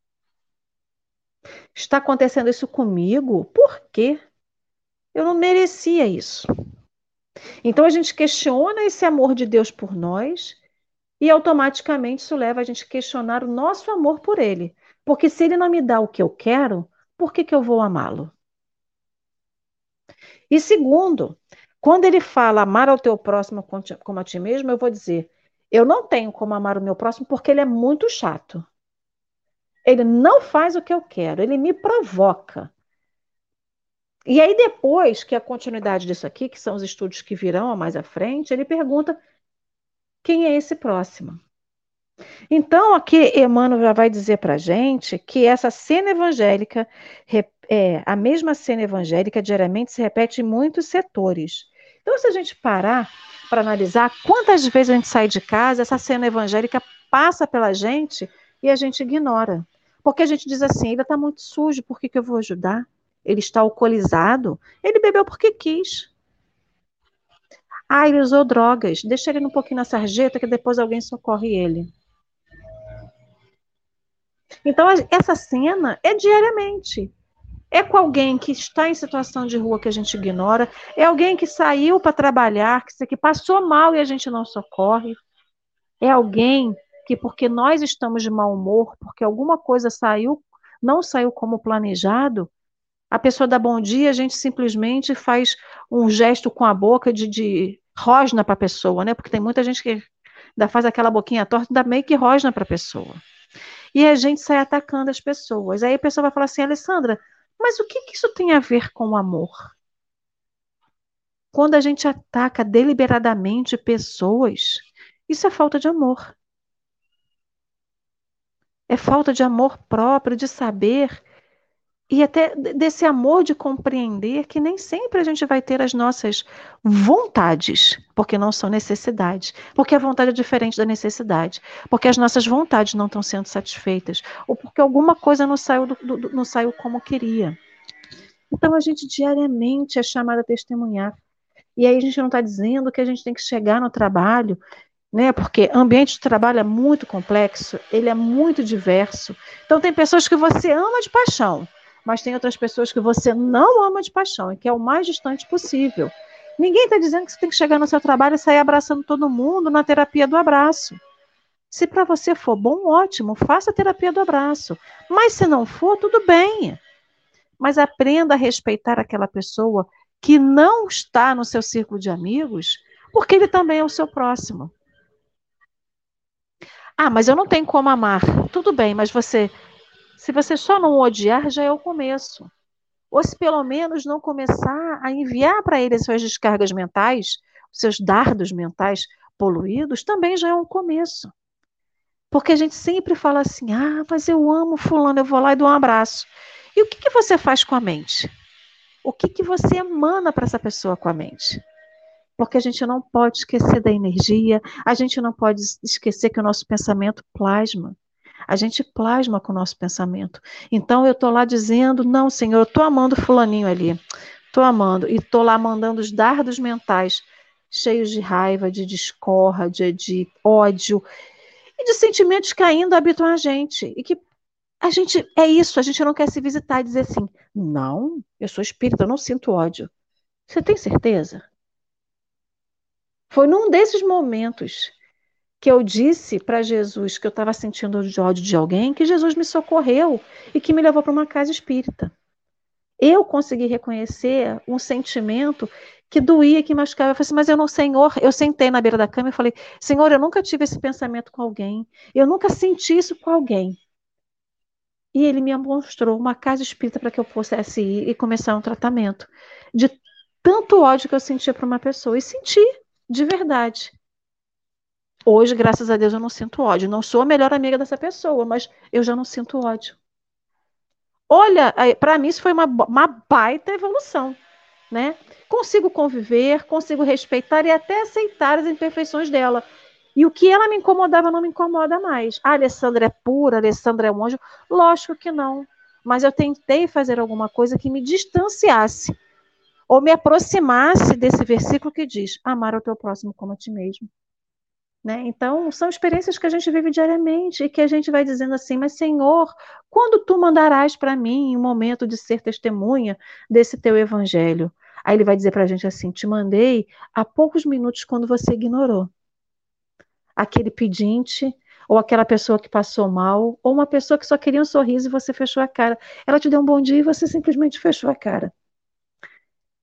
[SPEAKER 1] Está acontecendo isso comigo? Por quê? Eu não merecia isso. Então a gente questiona esse amor de Deus por nós e automaticamente isso leva a gente a questionar o nosso amor por ele. Porque se ele não me dá o que eu quero, por que, que eu vou amá-lo? E segundo, quando ele fala amar ao teu próximo como a ti mesmo, eu vou dizer, eu não tenho como amar o meu próximo porque ele é muito chato. Ele não faz o que eu quero, ele me provoca. E aí, depois, que a continuidade disso aqui, que são os estudos que virão mais à frente, ele pergunta quem é esse próximo. Então, aqui Emmanuel já vai dizer para a gente que essa cena evangélica, é, a mesma cena evangélica, diariamente se repete em muitos setores. Então, se a gente parar para analisar quantas vezes a gente sai de casa, essa cena evangélica passa pela gente e a gente ignora. Porque a gente diz assim: ele está muito sujo, por que, que eu vou ajudar? Ele está alcoolizado, ele bebeu porque quis. Ah, ele usou drogas. Deixa ele um pouquinho na sarjeta que depois alguém socorre ele. Então, essa cena é diariamente. É com alguém que está em situação de rua que a gente ignora, é alguém que saiu para trabalhar, que, passou mal e a gente não socorre, é alguém que, porque nós estamos de mau humor, porque alguma coisa saiu, não saiu como planejado, a pessoa dá bom dia, a gente simplesmente faz um gesto com a boca de, de rosna para a pessoa, né? Porque tem muita gente que ainda faz aquela boquinha torta, ainda meio que rosna para a pessoa. E a gente sai atacando as pessoas. Aí a pessoa vai falar assim, Alessandra, mas o que, que isso tem a ver com o amor? Quando a gente ataca deliberadamente pessoas, isso é falta de amor. É falta de amor próprio, de saber e até desse amor de compreender que nem sempre a gente vai ter as nossas vontades, porque não são necessidades, porque a vontade é diferente da necessidade, porque as nossas vontades não estão sendo satisfeitas, ou porque alguma coisa não saiu, do, do, não saiu como queria. Então a gente diariamente é chamado a testemunhar. E aí a gente não está dizendo que a gente tem que chegar no trabalho né? Porque ambiente de trabalho é muito complexo, ele é muito diverso. Então tem pessoas que você ama de paixão, mas tem outras pessoas que você não ama de paixão e que é o mais distante possível. Ninguém está dizendo que você tem que chegar no seu trabalho e sair abraçando todo mundo na terapia do abraço. Se para você for bom, ótimo, faça a terapia do abraço. Mas se não for, tudo bem. Mas aprenda a respeitar aquela pessoa que não está no seu círculo de amigos, porque ele também é o seu próximo. Ah, mas eu não tenho como amar. Tudo bem, mas você se você só não odiar, já é o começo. Ou se pelo menos não começar a enviar para ele as suas descargas mentais, os seus dardos mentais poluídos, também já é um começo. Porque a gente sempre fala assim: ah, mas eu amo Fulano, eu vou lá e dou um abraço. E o que, que você faz com a mente? O que, que você emana para essa pessoa com a mente? Porque a gente não pode esquecer da energia, a gente não pode esquecer que o nosso pensamento plasma. A gente plasma com o nosso pensamento. Então eu estou lá dizendo: não, Senhor, eu estou amando Fulaninho ali. Estou amando. E estou lá mandando os dardos mentais cheios de raiva, de discórdia, de ódio e de sentimentos que ainda habitam a gente. E que a gente é isso, a gente não quer se visitar e dizer assim: não, eu sou espírita, eu não sinto ódio. Você tem certeza? Foi num desses momentos que eu disse para Jesus que eu estava sentindo de ódio de alguém, que Jesus me socorreu e que me levou para uma casa espírita. Eu consegui reconhecer um sentimento que doía, que machucava. Eu falei assim, mas eu não, Senhor, eu sentei na beira da cama e falei, Senhor, eu nunca tive esse pensamento com alguém, eu nunca senti isso com alguém. E ele me mostrou uma casa espírita para que eu pudesse ir e começar um tratamento de tanto ódio que eu sentia para uma pessoa. E senti, de verdade. Hoje, graças a Deus, eu não sinto ódio. Não sou a melhor amiga dessa pessoa, mas eu já não sinto ódio. Olha, para mim isso foi uma, uma baita evolução, né? Consigo conviver, consigo respeitar e até aceitar as imperfeições dela. E o que ela me incomodava não me incomoda mais. A Alessandra é pura, a Alessandra é um anjo? Lógico que não. Mas eu tentei fazer alguma coisa que me distanciasse ou me aproximasse desse versículo que diz: amar o teu próximo como a ti mesmo. Né? Então, são experiências que a gente vive diariamente e que a gente vai dizendo assim: Mas, Senhor, quando tu mandarás para mim um momento de ser testemunha desse teu evangelho? Aí ele vai dizer para a gente assim: Te mandei há poucos minutos quando você ignorou. Aquele pedinte, ou aquela pessoa que passou mal, ou uma pessoa que só queria um sorriso e você fechou a cara. Ela te deu um bom dia e você simplesmente fechou a cara.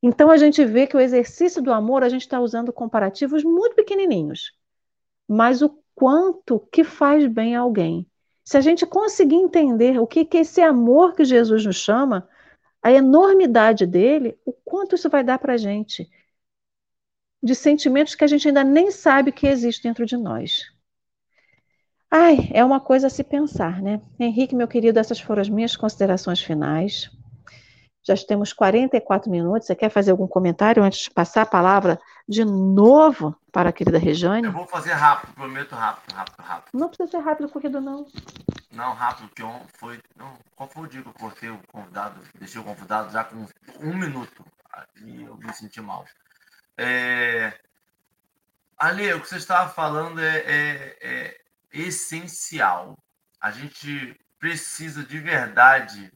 [SPEAKER 1] Então a gente vê que o exercício do amor, a gente está usando comparativos muito pequenininhos mas o quanto que faz bem a alguém. Se a gente conseguir entender o que, que é esse amor que Jesus nos chama, a enormidade dele, o quanto isso vai dar para a gente de sentimentos que a gente ainda nem sabe que existem dentro de nós. Ai, é uma coisa a se pensar, né? Henrique, meu querido, essas foram as minhas considerações finais. Já temos 44 minutos. Você quer fazer algum comentário antes de passar a palavra de novo para a querida Rejane?
[SPEAKER 2] Eu vou fazer rápido, prometo rápido, rápido, rápido.
[SPEAKER 1] Não precisa ser rápido, corrido, não.
[SPEAKER 2] Não, rápido, porque foi. Não, qual foi o dia que eu cortei o convidado? Deixei o convidado já com um minuto. E eu me senti mal. É, Ale, o que você estava falando é, é, é essencial. A gente precisa de verdade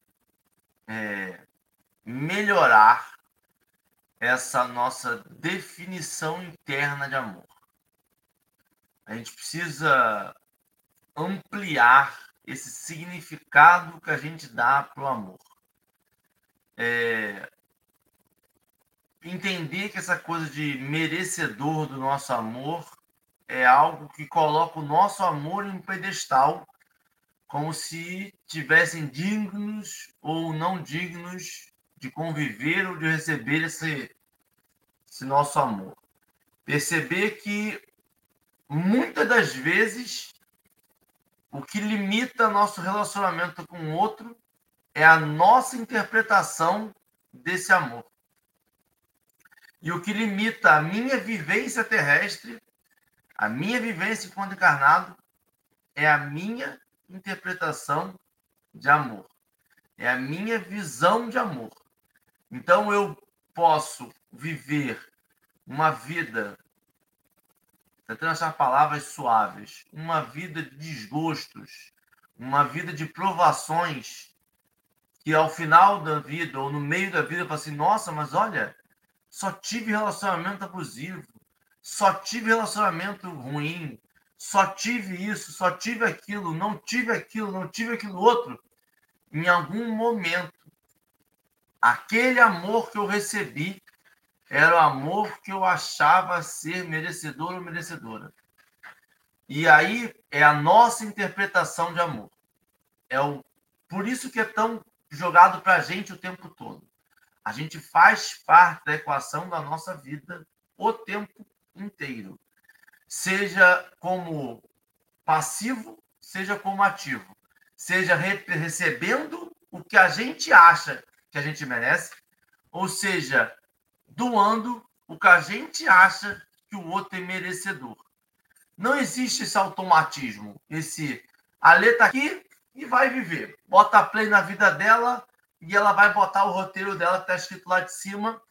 [SPEAKER 2] é, melhorar essa nossa definição interna de amor. A gente precisa ampliar esse significado que a gente dá para o amor. É, entender que essa coisa de merecedor do nosso amor é algo que coloca o nosso amor em um pedestal, como se tivessem dignos ou não dignos de conviver ou de receber esse, esse nosso amor. Perceber que muitas das vezes o que limita nosso relacionamento com o outro é a nossa interpretação desse amor. E o que limita a minha vivência terrestre, a minha vivência enquanto encarnado, é a minha interpretação de amor. É a minha visão de amor. Então eu posso viver uma vida, tentando achar palavras suaves, uma vida de desgostos, uma vida de provações, que ao final da vida ou no meio da vida eu falo assim, nossa, mas olha, só tive relacionamento abusivo, só tive relacionamento ruim, só tive isso, só tive aquilo, não tive aquilo, não tive aquilo outro. Em algum momento, aquele amor que eu recebi era o amor que eu achava ser merecedor ou merecedora. E aí é a nossa interpretação de amor. É o por isso que é tão jogado para a gente o tempo todo. A gente faz parte da equação da nossa vida o tempo inteiro. Seja como passivo, seja como ativo. Seja re recebendo o que a gente acha que a gente merece, ou seja, doando o que a gente acha que o outro é merecedor. Não existe esse automatismo, esse a letra aqui e vai viver. Bota play na vida dela e ela vai botar o roteiro dela que está escrito lá de cima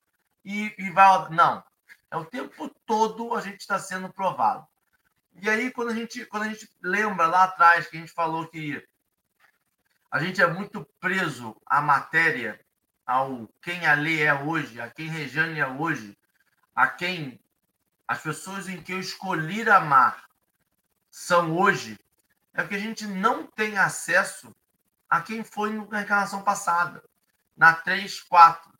[SPEAKER 2] e, e vai. Não. É o tempo todo a gente está sendo provado. E aí, quando a, gente, quando a gente lembra lá atrás que a gente falou que a gente é muito preso à matéria, ao quem a lei é hoje, a quem Rejane é hoje, a quem as pessoas em que eu escolhi amar são hoje, é porque a gente não tem acesso a quem foi na encarnação passada, na 3, 4.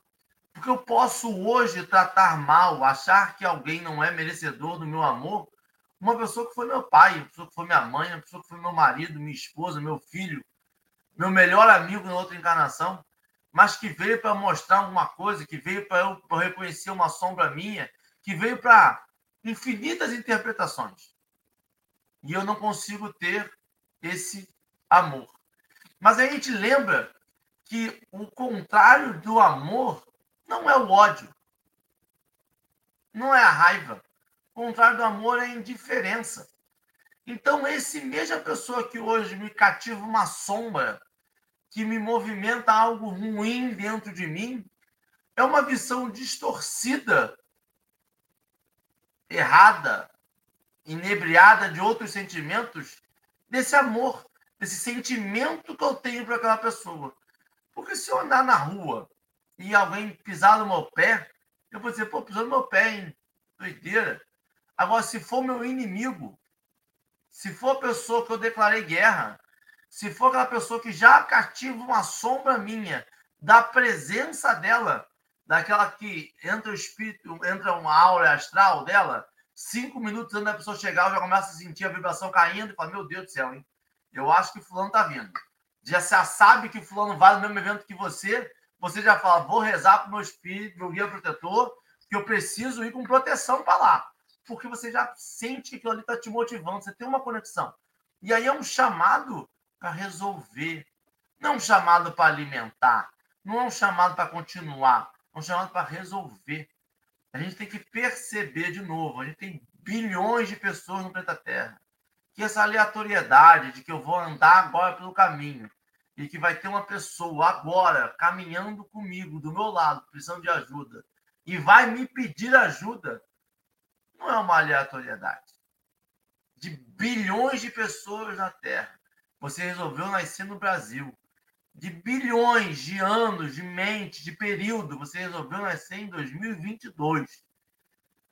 [SPEAKER 2] Porque eu posso hoje tratar mal, achar que alguém não é merecedor do meu amor, uma pessoa que foi meu pai, uma pessoa que foi minha mãe, uma pessoa que foi meu marido, minha esposa, meu filho, meu melhor amigo na outra encarnação, mas que veio para mostrar alguma coisa, que veio para eu reconhecer uma sombra minha, que veio para infinitas interpretações. E eu não consigo ter esse amor. Mas a gente lembra que o contrário do amor não é o ódio, não é a raiva. O contrário do amor é a indiferença. Então, esse mesma pessoa que hoje me cativa uma sombra, que me movimenta algo ruim dentro de mim, é uma visão distorcida, errada, inebriada de outros sentimentos desse amor desse sentimento que eu tenho para aquela pessoa. Porque se eu andar na rua e alguém pisar no meu pé, eu vou dizer, pô, pisou no meu pé, hein? Doideira. Agora, se for meu inimigo, se for a pessoa que eu declarei guerra, se for aquela pessoa que já cativa uma sombra minha, da presença dela, daquela que entra o espírito, entra uma aura astral dela, cinco minutos antes da pessoa chegar, eu já começo a sentir a vibração caindo e falo, meu Deus do céu, hein? Eu acho que fulano tá vindo. Já sabe que fulano vai no mesmo evento que você, você já fala, vou rezar para o meu espírito, meu guia protetor, que eu preciso ir com proteção para lá. Porque você já sente que aquilo ali está te motivando, você tem uma conexão. E aí é um chamado para resolver. Não é um chamado para alimentar. Não é um chamado para continuar. É um chamado para resolver. A gente tem que perceber de novo. A gente tem bilhões de pessoas no planeta Terra que essa aleatoriedade de que eu vou andar agora pelo caminho e que vai ter uma pessoa agora caminhando comigo, do meu lado, precisando de ajuda, e vai me pedir ajuda, não é uma aleatoriedade. De bilhões de pessoas na Terra, você resolveu nascer no Brasil. De bilhões de anos, de mente, de período, você resolveu nascer em 2022.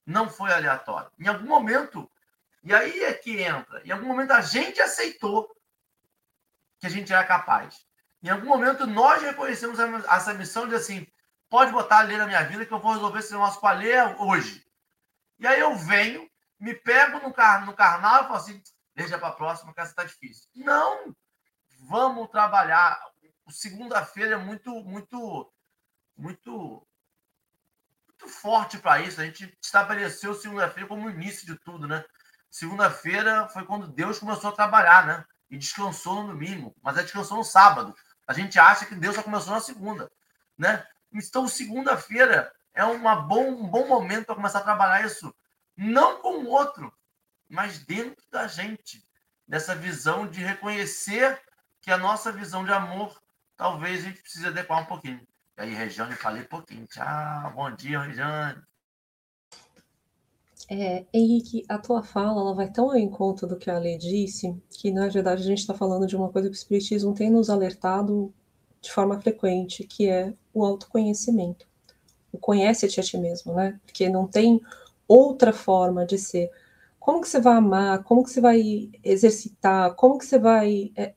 [SPEAKER 2] Não foi aleatório. Em algum momento, e aí é que entra, em algum momento a gente aceitou que a gente era capaz. Em algum momento nós reconhecemos essa missão de assim, pode botar a lei na minha vida que eu vou resolver esse negócio com a lei hoje. E aí eu venho, me pego no, car no carnal e falo assim, deixa para a próxima que essa está difícil. Não! Vamos trabalhar. Segunda-feira é muito, muito, muito, muito forte para isso. A gente estabeleceu segunda-feira como o início de tudo, né? Segunda-feira foi quando Deus começou a trabalhar, né? E descansou no domingo, mas é descansou no sábado. A gente acha que Deus só começou na segunda, né? Então, segunda-feira é uma bom, um bom momento para começar a trabalhar isso, não com o outro, mas dentro da gente, dessa visão de reconhecer que a nossa visão de amor, talvez a gente precise adequar um pouquinho. E aí, Regiane, falei pouquinho. Tchau, bom dia, Regiane.
[SPEAKER 3] É, Henrique, a tua fala ela vai tão ao encontro do que a Lei disse, que na verdade a gente está falando de uma coisa que o Espiritismo tem nos alertado de forma frequente, que é o autoconhecimento. O conhece-te a ti mesmo, né? Porque não tem outra forma de ser. Como que você vai amar? Como que você vai exercitar? Como que você vai é,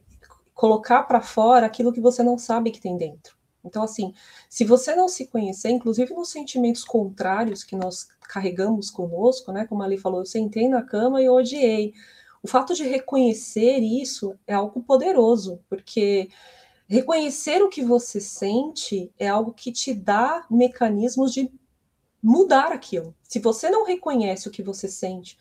[SPEAKER 3] colocar para fora aquilo que você não sabe que tem dentro? Então, assim, se você não se conhecer, inclusive nos sentimentos contrários que nós carregamos conosco, né? Como ali falou, eu sentei na cama e odiei. O fato de reconhecer isso é algo poderoso, porque reconhecer o que você sente é algo que te dá mecanismos de mudar aquilo. Se você não reconhece o que você sente,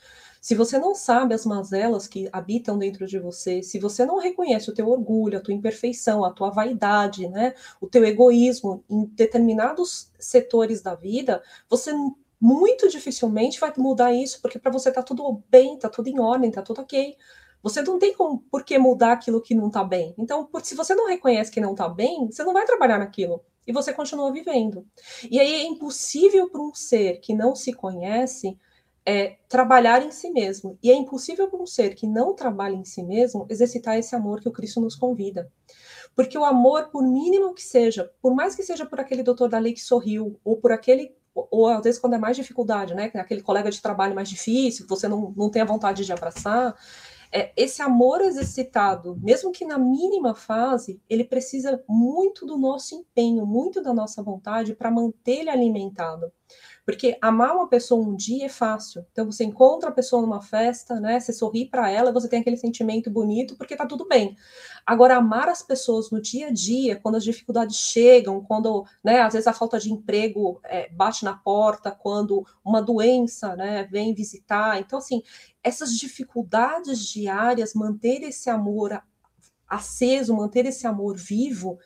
[SPEAKER 3] se você não sabe as mazelas que habitam dentro de você, se você não reconhece o teu orgulho, a tua imperfeição, a tua vaidade, né, o teu egoísmo em determinados setores da vida, você muito dificilmente vai mudar isso, porque para você tá tudo bem, tá tudo em ordem, tá tudo ok. Você não tem como, por que mudar aquilo que não está bem. Então, por, se você não reconhece que não está bem, você não vai trabalhar naquilo. E você continua vivendo. E aí é impossível para um ser que não se conhece é, trabalhar em si mesmo. E é impossível para um ser que não trabalha em si mesmo exercitar esse amor que o Cristo nos convida. Porque o amor, por mínimo que seja, por mais que seja por aquele doutor da lei que sorriu, ou por aquele ou às vezes quando é mais dificuldade, né? Aquele colega de trabalho mais difícil, que você não, não tem a vontade de abraçar. É, esse amor exercitado, mesmo que na mínima fase, ele precisa muito do nosso empenho, muito da nossa vontade para manter ele alimentado. Porque amar uma pessoa um dia é fácil. Então você encontra a pessoa numa festa, né? Você sorri para ela, você tem aquele sentimento bonito porque tá tudo bem. Agora amar as pessoas no dia a dia, quando as dificuldades chegam, quando, né, às vezes a falta de emprego é, bate na porta, quando uma doença, né, vem visitar. Então assim, essas dificuldades diárias, manter esse amor aceso, manter esse amor vivo,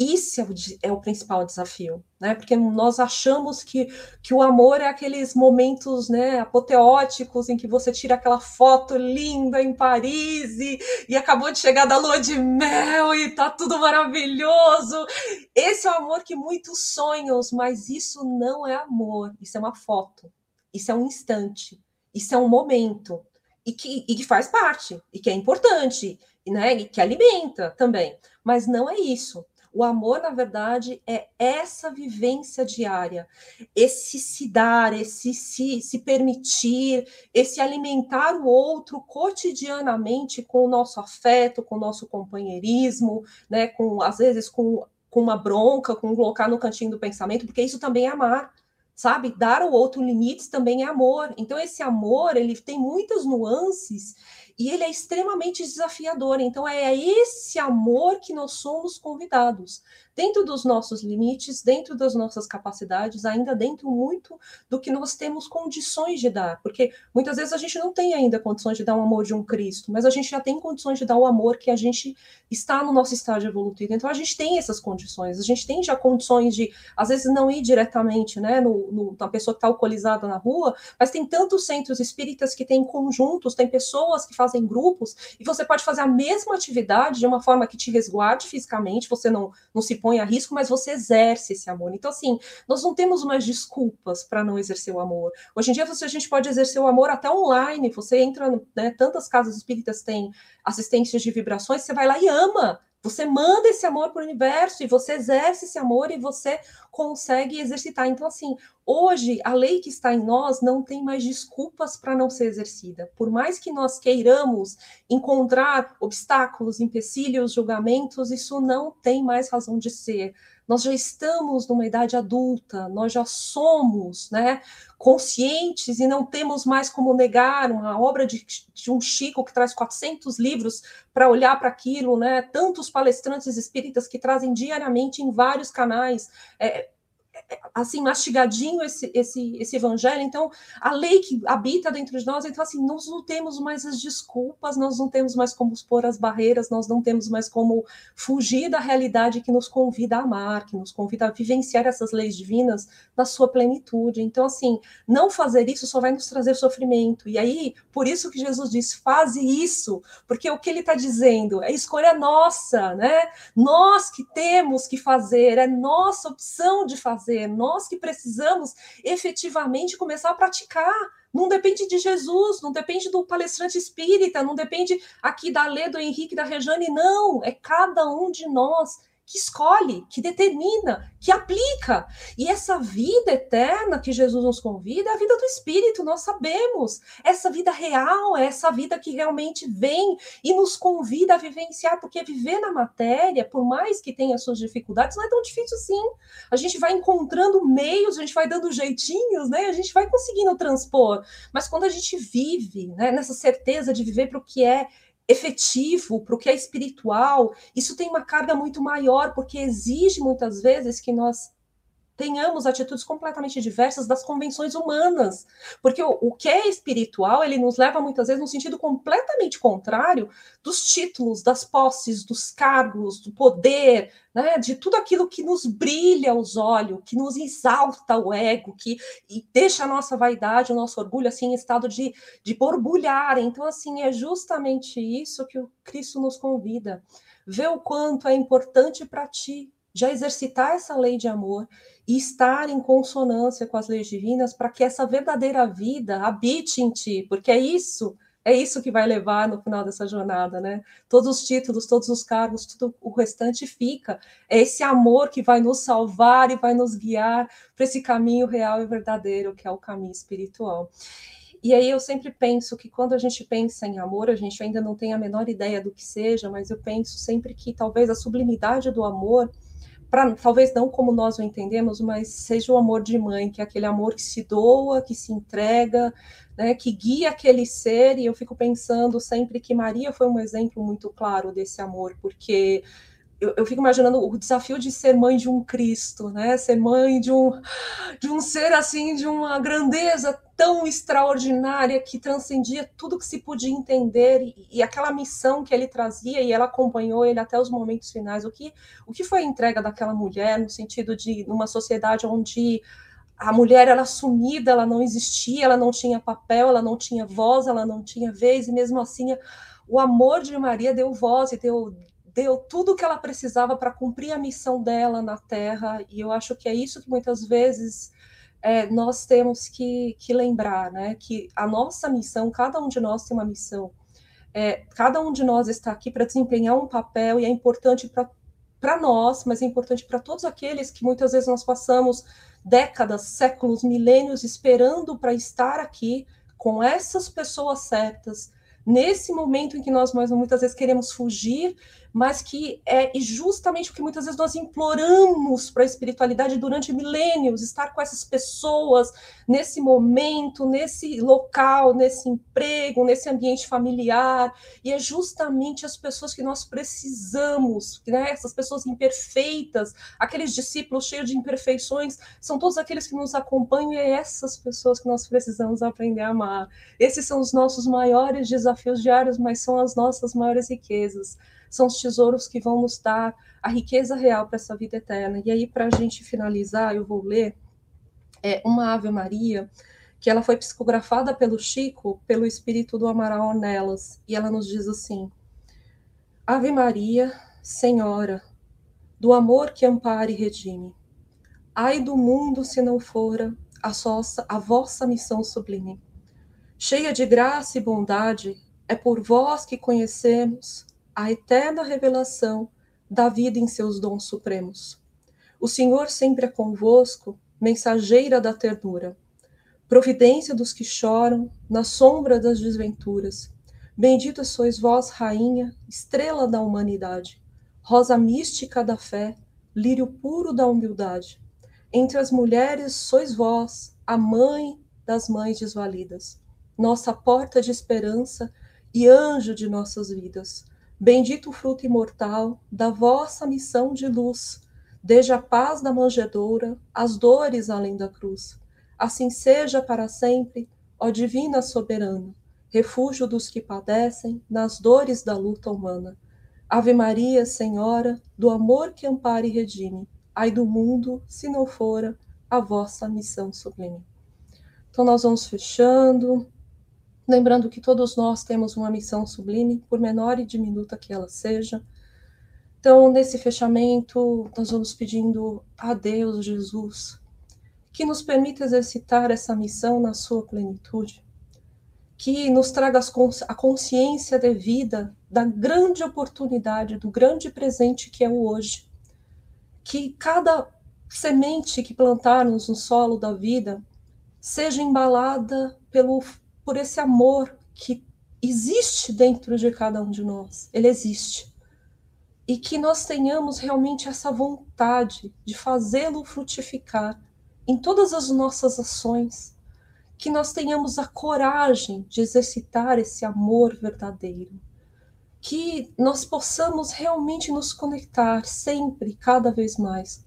[SPEAKER 3] isso é o principal desafio, né? Porque nós achamos que, que o amor é aqueles momentos, né, apoteóticos em que você tira aquela foto linda em Paris e, e acabou de chegar da lua de mel e tá tudo maravilhoso. Esse é o amor que muitos sonham, mas isso não é amor, isso é uma foto, isso é um instante, isso é um momento e que, e que faz parte e que é importante, né? E que alimenta também, mas não é isso. O amor, na verdade, é essa vivência diária, esse se dar, esse se, se permitir, esse alimentar o outro cotidianamente com o nosso afeto, com o nosso companheirismo, né, com às vezes com, com uma bronca, com colocar no cantinho do pensamento, porque isso também é amar sabe? Dar ao outro limites também é amor. Então esse amor, ele tem muitas nuances e ele é extremamente desafiador. Então, é esse amor que nós somos convidados, dentro dos nossos limites, dentro das nossas capacidades, ainda dentro muito do que nós temos condições de dar, porque muitas vezes a gente não tem ainda condições de dar um amor de um Cristo, mas a gente já tem condições de dar o amor que a gente está no nosso estágio evolutivo. Então, a gente tem essas condições, a gente tem já condições de, às vezes, não ir diretamente, né, no, no na pessoa que está alcoolizada na rua, mas tem tantos centros espíritas que têm conjuntos, tem pessoas que fazem grupos, e você pode fazer a mesma atividade de uma forma que te resguarde fisicamente, você não, não se põe a risco, mas você exerce esse amor. Então, assim, nós não temos mais desculpas para não exercer o amor. Hoje em dia, você, a gente pode exercer o amor até online, você entra, né, tantas casas espíritas têm assistências de vibrações, você vai lá e ama você manda esse amor para o universo e você exerce esse amor e você consegue exercitar. Então, assim, hoje a lei que está em nós não tem mais desculpas para não ser exercida. Por mais que nós queiramos encontrar obstáculos, empecilhos, julgamentos, isso não tem mais razão de ser nós já estamos numa idade adulta, nós já somos né, conscientes e não temos mais como negar uma obra de, de um Chico que traz 400 livros para olhar para aquilo, né, tantos palestrantes espíritas que trazem diariamente em vários canais. É, assim mastigadinho esse, esse, esse evangelho. Então, a lei que habita dentro de nós, então assim, nós não temos mais as desculpas, nós não temos mais como expor as barreiras, nós não temos mais como fugir da realidade que nos convida a amar, que nos convida a vivenciar essas leis divinas na sua plenitude. Então, assim, não fazer isso só vai nos trazer sofrimento. E aí, por isso que Jesus diz: faze isso, porque o que ele está dizendo é escolha nossa, né? Nós que temos que fazer, é nossa opção de fazer fazer, nós que precisamos efetivamente começar a praticar. Não depende de Jesus, não depende do palestrante espírita, não depende aqui da Lê, do Henrique, da Rejane, não. É cada um de nós que escolhe, que determina, que aplica. E essa vida eterna que Jesus nos convida é a vida do Espírito, nós sabemos. Essa vida real, é essa vida que realmente vem e nos convida a vivenciar, porque viver na matéria, por mais que tenha suas dificuldades, não é tão difícil assim. A gente vai encontrando meios, a gente vai dando jeitinhos, né? A gente vai conseguindo transpor. Mas quando a gente vive né, nessa certeza de viver para o que é efetivo, para o que é espiritual, isso tem uma carga muito maior, porque exige muitas vezes que nós tenhamos atitudes completamente diversas das convenções humanas, porque o, o, que é espiritual, ele nos leva muitas vezes no sentido completamente contrário dos títulos, das posses, dos cargos, do poder, né, de tudo aquilo que nos brilha os olhos, que nos exalta o ego, que deixa a nossa vaidade, o nosso orgulho assim em estado de, de borbulhar. Então, assim, é justamente isso que o Cristo nos convida. Vê o quanto é importante para ti já exercitar essa lei de amor e estar em consonância com as leis divinas para que essa verdadeira vida habite em ti, porque é isso, é isso que vai levar no final dessa jornada, né? Todos os títulos, todos os cargos, tudo o restante fica. É esse amor que vai nos salvar e vai nos guiar para esse caminho real e verdadeiro, que é o caminho espiritual. E aí eu sempre penso que quando a gente pensa em amor, a gente ainda não tem a menor ideia do que seja, mas eu penso sempre que talvez a sublimidade do amor pra, talvez não como nós o entendemos, mas seja o amor de mãe, que é aquele amor que se doa, que se entrega, né, que guia aquele ser, e eu fico pensando sempre que Maria foi um exemplo muito claro desse amor, porque eu, eu, fico imaginando o desafio de ser mãe de um Cristo, né? Ser mãe de um, de um ser assim, de uma grandeza tão extraordinária que transcendia tudo que se podia entender e, e, aquela missão que ele trazia e ela acompanhou ele até os momentos finais. O que, o que foi a entrega daquela mulher no sentido de numa sociedade onde a mulher era sumida, ela não existia, ela não tinha papel, ela não tinha voz, ela não tinha vez e mesmo assim o amor de Maria deu voz e deu deu tudo o que ela precisava para cumprir a missão dela na Terra, e eu acho que é isso que muitas vezes é, nós temos que, que, lembrar, né? Que a nossa missão, cada um de nós tem uma missão. É, cada um de nós está aqui para desempenhar um papel e é importante para nós, mas é importante para todos aqueles que muitas vezes nós passamos décadas, séculos, milênios esperando para estar aqui com essas pessoas certas, nesse momento em que nós muitas vezes queremos fugir mas que é justamente o que muitas vezes nós imploramos para a espiritualidade durante milênios, estar com essas pessoas nesse momento, nesse local, nesse emprego, nesse ambiente familiar, e é justamente as pessoas que nós precisamos, né? essas pessoas imperfeitas, aqueles discípulos cheios de imperfeições, são todos aqueles que nos acompanham e é essas pessoas que nós precisamos aprender a amar. Esses são os nossos maiores desafios diários, mas são as nossas maiores riquezas são os tesouros que vão nos dar a riqueza real para essa vida eterna. E aí, para a gente finalizar, eu vou ler é, uma Ave Maria que ela foi psicografada pelo Chico, pelo espírito do Amaral Ornelas, e ela nos diz assim: Ave Maria, Senhora, do amor que ampara e redime. Ai do mundo se não fora a, sossa, a vossa missão sublime. Cheia de graça e bondade, é por vós que conhecemos a eterna revelação da vida em seus dons supremos. O Senhor sempre é convosco, mensageira da ternura, providência dos que choram na sombra das desventuras. Bendita sois vós, rainha, estrela da humanidade rosa mística da fé, lírio puro da humildade. Entre as mulheres sois vós, a mãe das mães desvalidas, nossa porta de esperança e anjo de nossas vidas. Bendito o fruto imortal da vossa missão de luz, desde a paz da manjedoura, as dores além da cruz. Assim seja para sempre, ó divina soberana, refúgio dos que padecem nas dores da luta humana Ave Maria, Senhora, do amor que ampara e redime, ai do mundo, se não fora a vossa missão sublime. Então, nós vamos fechando, lembrando que todos nós temos uma missão sublime, por menor e diminuta que ela seja. Então, nesse fechamento, nós vamos pedindo a Deus, Jesus, que nos permita exercitar essa missão na sua plenitude que nos traga a consciência devida da grande oportunidade, do grande presente que é o hoje. Que cada semente que plantarmos no solo da vida seja embalada pelo, por esse amor que existe dentro de cada um de nós. Ele existe. E que nós tenhamos realmente essa vontade de fazê-lo frutificar em todas as nossas ações, que nós tenhamos a coragem de exercitar esse amor verdadeiro, que nós possamos realmente nos conectar sempre, cada vez mais,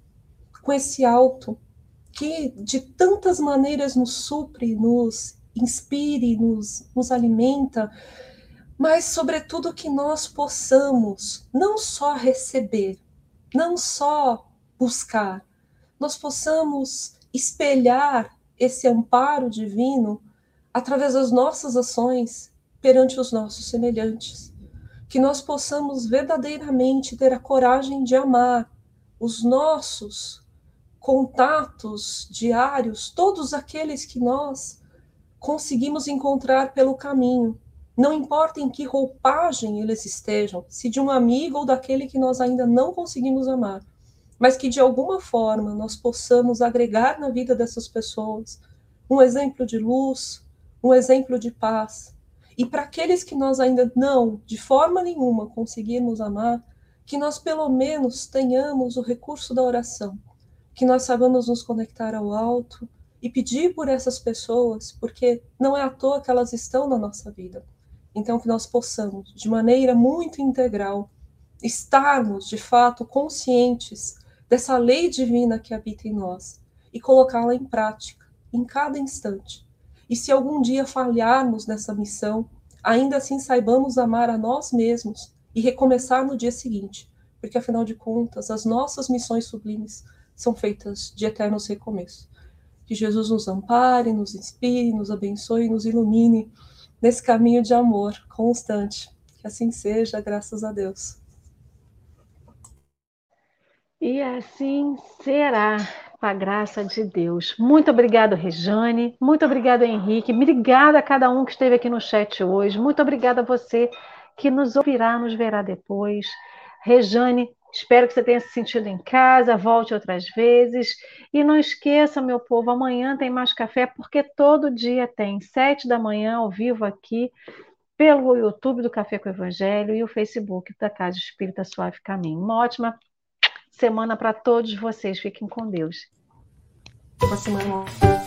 [SPEAKER 3] com esse alto que de tantas maneiras nos supre, nos inspire, nos, nos alimenta, mas, sobretudo, que nós possamos não só receber, não só buscar, nós possamos espelhar esse amparo divino através das nossas ações perante os nossos semelhantes. Que nós possamos verdadeiramente ter a coragem de amar os nossos contatos diários, todos aqueles que nós conseguimos encontrar pelo caminho. Não importa em que roupagem eles estejam, se de um amigo ou daquele que nós ainda não conseguimos amar mas que de alguma forma nós possamos agregar na vida dessas pessoas um exemplo de luz, um exemplo de paz. E para aqueles que nós ainda não, de forma nenhuma, conseguirmos amar, que nós pelo menos tenhamos o recurso da oração, que nós saibamos nos conectar ao alto e pedir por essas pessoas, porque não é à toa que elas estão na nossa vida. Então, que nós possamos, de maneira muito integral, estarmos de fato conscientes dessa lei divina que habita em nós e colocá-la em prática em cada instante. E se algum dia falharmos nessa missão, ainda assim saibamos amar a nós mesmos e recomeçar no dia seguinte, porque afinal de contas, as nossas missões sublimes são feitas de eternos recomeços. Que Jesus nos ampare, nos inspire, nos abençoe, nos ilumine nesse caminho de amor constante. Que assim seja, graças a Deus.
[SPEAKER 1] E assim será, com a graça de Deus. Muito obrigado, Rejane. Muito obrigado, Henrique. Obrigada a cada um que esteve aqui no chat hoje. Muito obrigada a você que nos ouvirá, nos verá depois. Rejane, espero que você tenha se sentido em casa. Volte outras vezes. E não esqueça, meu povo, amanhã tem mais café, porque todo dia tem, sete da manhã, ao vivo aqui, pelo YouTube do Café com o Evangelho e o Facebook da Casa Espírita Suave Caminho. Uma ótima semana para todos vocês. Fiquem com Deus.
[SPEAKER 3] Boa semana.